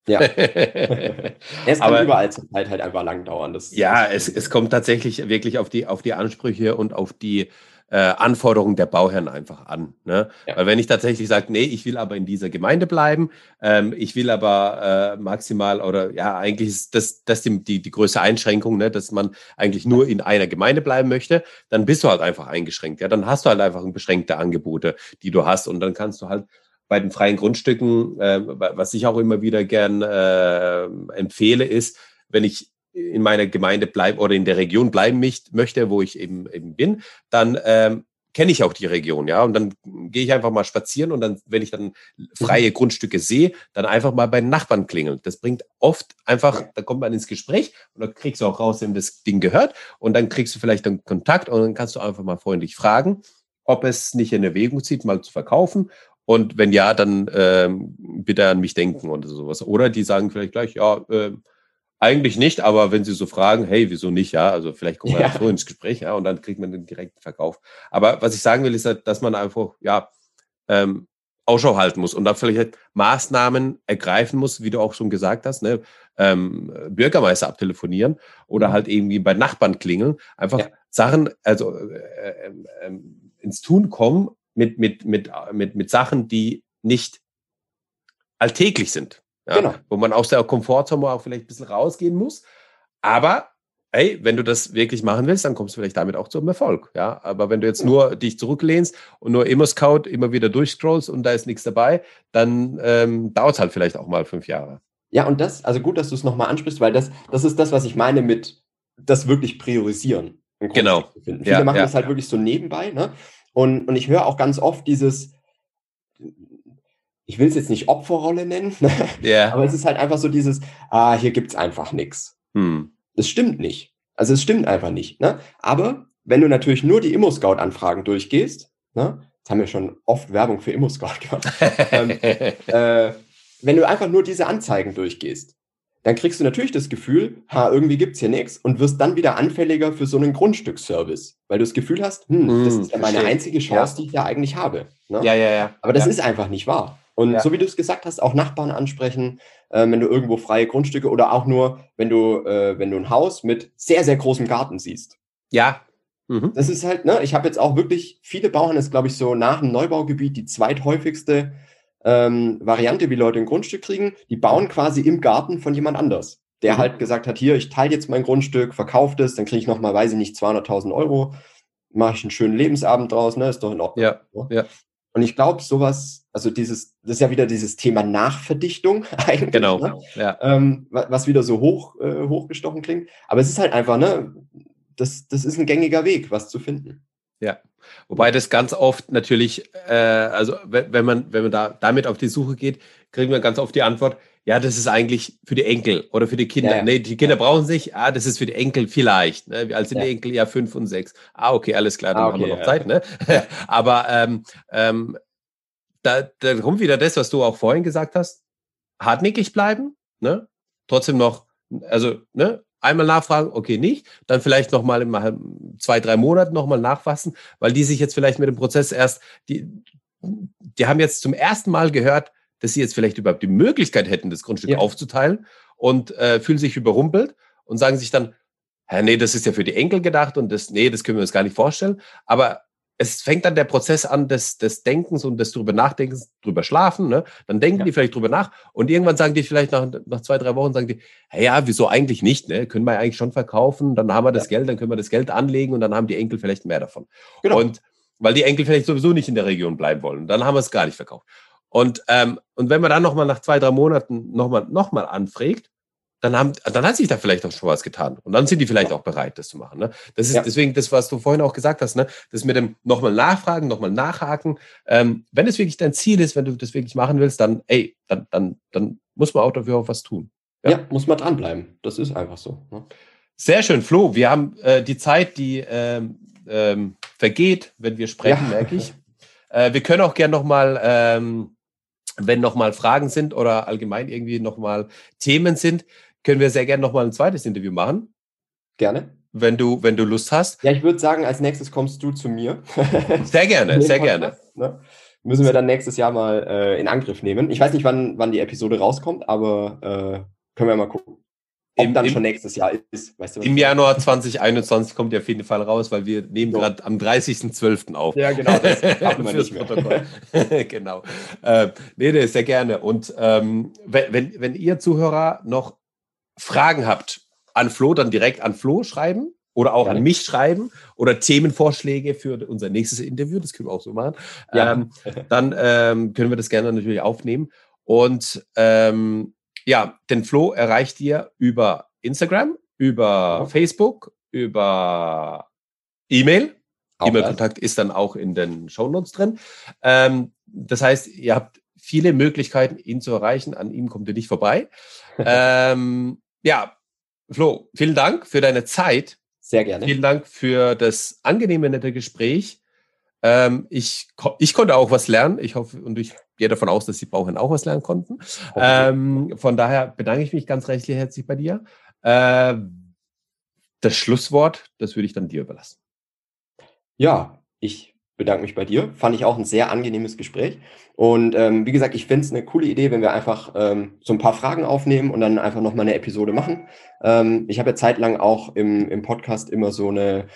Ja. es *laughs* kann Aber, überall zur Zeit halt einfach lang dauern. Das, ja, es, es kommt tatsächlich wirklich auf die, auf die Ansprüche und auf die äh, Anforderungen der Bauherren einfach an. Ne? Ja. Weil wenn ich tatsächlich sage, nee, ich will aber in dieser Gemeinde bleiben, ähm, ich will aber äh, maximal oder ja, eigentlich ist das, das die, die, die größte Einschränkung, ne, dass man eigentlich nur in einer Gemeinde bleiben möchte, dann bist du halt einfach eingeschränkt. Ja, dann hast du halt einfach beschränkte Angebote, die du hast und dann kannst du halt bei den freien Grundstücken, äh, was ich auch immer wieder gern äh, empfehle, ist, wenn ich in meiner Gemeinde bleiben oder in der Region bleiben möchte, wo ich eben, eben bin, dann ähm, kenne ich auch die Region, ja. Und dann gehe ich einfach mal spazieren und dann, wenn ich dann freie Grundstücke sehe, dann einfach mal bei den Nachbarn klingeln. Das bringt oft einfach, da kommt man ins Gespräch und dann kriegst du auch raus, wem das Ding gehört. Und dann kriegst du vielleicht dann Kontakt und dann kannst du einfach mal freundlich fragen, ob es nicht in Erwägung zieht, mal zu verkaufen. Und wenn ja, dann ähm, bitte an mich denken oder sowas. Oder die sagen vielleicht gleich, ja, äh, eigentlich nicht, aber wenn Sie so fragen, hey, wieso nicht, ja, also vielleicht kommen wir ja. so ins Gespräch, ja, und dann kriegt man den direkten Verkauf. Aber was ich sagen will, ist, halt, dass man einfach, ja, ähm, Ausschau halten muss und da vielleicht halt Maßnahmen ergreifen muss, wie du auch schon gesagt hast, ne? ähm, Bürgermeister abtelefonieren oder mhm. halt irgendwie bei Nachbarn klingeln, einfach ja. Sachen, also äh, äh, äh, ins Tun kommen mit, mit, mit, mit, mit Sachen, die nicht alltäglich sind. Ja, genau. Wo man aus der Komfortzone auch vielleicht ein bisschen rausgehen muss. Aber hey, wenn du das wirklich machen willst, dann kommst du vielleicht damit auch zum Erfolg. Ja, aber wenn du jetzt nur dich zurücklehnst und nur Immo-Scout immer wieder durchscrollst und da ist nichts dabei, dann ähm, dauert es halt vielleicht auch mal fünf Jahre. Ja, und das, also gut, dass du es nochmal ansprichst, weil das, das ist das, was ich meine mit das wirklich priorisieren. Genau. Viele ja, machen ja, das halt ja. wirklich so nebenbei, ne? Und, und ich höre auch ganz oft dieses, ich will es jetzt nicht Opferrolle nennen, *laughs* yeah. aber es ist halt einfach so dieses, ah, hier gibt's einfach nichts. Hm. Das stimmt nicht. Also es stimmt einfach nicht. Ne? Aber wenn du natürlich nur die Immo-Scout-Anfragen durchgehst, ne, jetzt haben wir schon oft Werbung für Immo-Scout gemacht, *laughs* ähm, äh, wenn du einfach nur diese Anzeigen durchgehst, dann kriegst du natürlich das Gefühl, ha, irgendwie gibt's hier nichts und wirst dann wieder anfälliger für so einen Grundstücksservice, weil du das Gefühl hast, hm, hm das ist ja meine einzige Chance, ja. die ich da eigentlich habe. Ne? Ja, ja, ja. Aber das ja. ist einfach nicht wahr. Und ja. so wie du es gesagt hast, auch Nachbarn ansprechen, äh, wenn du irgendwo freie Grundstücke oder auch nur, wenn du, äh, wenn du ein Haus mit sehr, sehr großem Garten siehst. Ja. Mhm. Das ist halt, ne, ich habe jetzt auch wirklich viele Bauern, ist glaube ich so nach dem Neubaugebiet die zweithäufigste ähm, Variante, wie Leute ein Grundstück kriegen. Die bauen quasi im Garten von jemand anders. Der mhm. halt gesagt hat, hier, ich teile jetzt mein Grundstück, verkaufe es, dann kriege ich nochmal, weiß ich nicht, 200.000 Euro, mache ich einen schönen Lebensabend draus, ne, ist doch in Ordnung. Ja, ne? ja. Und ich glaube, sowas, also dieses, das ist ja wieder dieses Thema Nachverdichtung *laughs* eigentlich. Genau. Ne? Ja. Ähm, was wieder so hoch, äh, hochgestochen klingt. Aber es ist halt einfach, ne, das, das ist ein gängiger Weg, was zu finden. Ja. Wobei das ganz oft natürlich, äh, also wenn man, wenn man da damit auf die Suche geht, kriegen wir ganz oft die Antwort, ja, das ist eigentlich für die Enkel oder für die Kinder. Ja, ja. Nee, die Kinder ja. brauchen sich, ah, das ist für die Enkel vielleicht. Ne? Als sind die Enkel ja fünf und sechs. Ah, okay, alles klar, dann ah, okay, haben wir noch Zeit. Ne? *laughs* Aber ähm, ähm, da, da kommt wieder das, was du auch vorhin gesagt hast. Hartnäckig bleiben, ne? Trotzdem noch, also, ne? Einmal nachfragen, okay, nicht. Dann vielleicht nochmal in zwei, drei Monaten nochmal nachfassen, weil die sich jetzt vielleicht mit dem Prozess erst, die, die haben jetzt zum ersten Mal gehört, dass sie jetzt vielleicht überhaupt die Möglichkeit hätten, das Grundstück ja. aufzuteilen und äh, fühlen sich überrumpelt und sagen sich dann, Hä, nee, das ist ja für die Enkel gedacht und das, nee, das können wir uns gar nicht vorstellen. Aber es fängt dann der Prozess an des, des Denkens und des drüber Nachdenkens, drüber schlafen. Ne? Dann denken ja. die vielleicht drüber nach und irgendwann sagen die vielleicht nach, nach zwei, drei Wochen, sagen die, hey, ja, wieso eigentlich nicht? Ne? Können wir eigentlich schon verkaufen, dann haben wir das ja. Geld, dann können wir das Geld anlegen und dann haben die Enkel vielleicht mehr davon. Genau. Und weil die Enkel vielleicht sowieso nicht in der Region bleiben wollen, dann haben wir es gar nicht verkauft. Und, ähm, und wenn man dann nochmal nach zwei, drei Monaten nochmal noch mal anfragt, dann, haben, dann hat sich da vielleicht auch schon was getan. Und dann sind die vielleicht auch bereit, das zu machen. Ne? Das ist ja. deswegen das, was du vorhin auch gesagt hast, ne? das mit dem nochmal nachfragen, nochmal nachhaken. Ähm, wenn es wirklich dein Ziel ist, wenn du das wirklich machen willst, dann, ey, dann, dann, dann muss man auch dafür auch was tun. Ja, ja muss man dranbleiben. Das ist einfach so. Ne? Sehr schön, Flo. Wir haben äh, die Zeit, die ähm, ähm, vergeht, wenn wir sprechen, ja. merke ich. Äh, wir können auch gerne nochmal ähm, wenn nochmal Fragen sind oder allgemein irgendwie nochmal Themen sind, können wir sehr gerne nochmal ein zweites Interview machen. Gerne. Wenn du, wenn du Lust hast. Ja, ich würde sagen, als nächstes kommst du zu mir. *laughs* Sehr gerne, sehr gerne. Ne? Müssen wir dann nächstes Jahr mal äh, in Angriff nehmen. Ich weiß nicht, wann, wann die Episode rauskommt, aber äh, können wir mal gucken. Ob Im, dann im, schon nächstes Jahr ist. Weißt du, Im Januar 2021 kommt die auf jeden Fall raus, weil wir nehmen so. gerade am 30.12. auf. Ja, genau. Das *laughs* haben wir nicht mehr. *laughs* genau. Äh, nee, nee, sehr gerne. Und ähm, wenn, wenn, wenn ihr Zuhörer noch Fragen habt an Flo, dann direkt an Flo schreiben oder auch ja. an mich schreiben oder Themenvorschläge für unser nächstes Interview, das können wir auch so machen, ja. ähm, dann ähm, können wir das gerne natürlich aufnehmen. Und ähm, ja, den Flo erreicht ihr über Instagram, über mhm. Facebook, über E-Mail. E-Mail-Kontakt ist dann auch in den Shownotes drin. Ähm, das heißt, ihr habt viele Möglichkeiten, ihn zu erreichen. An ihm kommt ihr nicht vorbei. *laughs* ähm, ja, Flo, vielen Dank für deine Zeit. Sehr gerne. Vielen Dank für das angenehme, nette Gespräch. Ähm, ich, ich konnte auch was lernen. Ich hoffe und ich gehe davon aus, dass die Bauherren auch was lernen konnten. Ähm, von daher bedanke ich mich ganz recht herzlich bei dir. Äh, das Schlusswort, das würde ich dann dir überlassen. Ja, ich bedanke mich bei dir. Fand ich auch ein sehr angenehmes Gespräch. Und ähm, wie gesagt, ich finde es eine coole Idee, wenn wir einfach ähm, so ein paar Fragen aufnehmen und dann einfach nochmal eine Episode machen. Ähm, ich habe ja zeitlang auch im, im Podcast immer so eine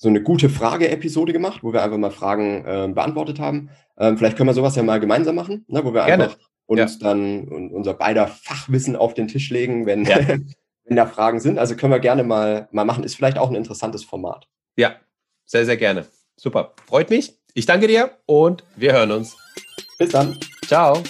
so eine gute Frage-Episode gemacht, wo wir einfach mal Fragen äh, beantwortet haben. Ähm, vielleicht können wir sowas ja mal gemeinsam machen, ne, wo wir Gerne. einfach uns ja. dann unser beider Fachwissen auf den Tisch legen, wenn, ja. *laughs* wenn da Fragen sind. Also können wir gerne mal, mal machen. Ist vielleicht auch ein interessantes Format. Ja, sehr, sehr gerne. Super. Freut mich. Ich danke dir und wir hören uns. Bis dann. Ciao.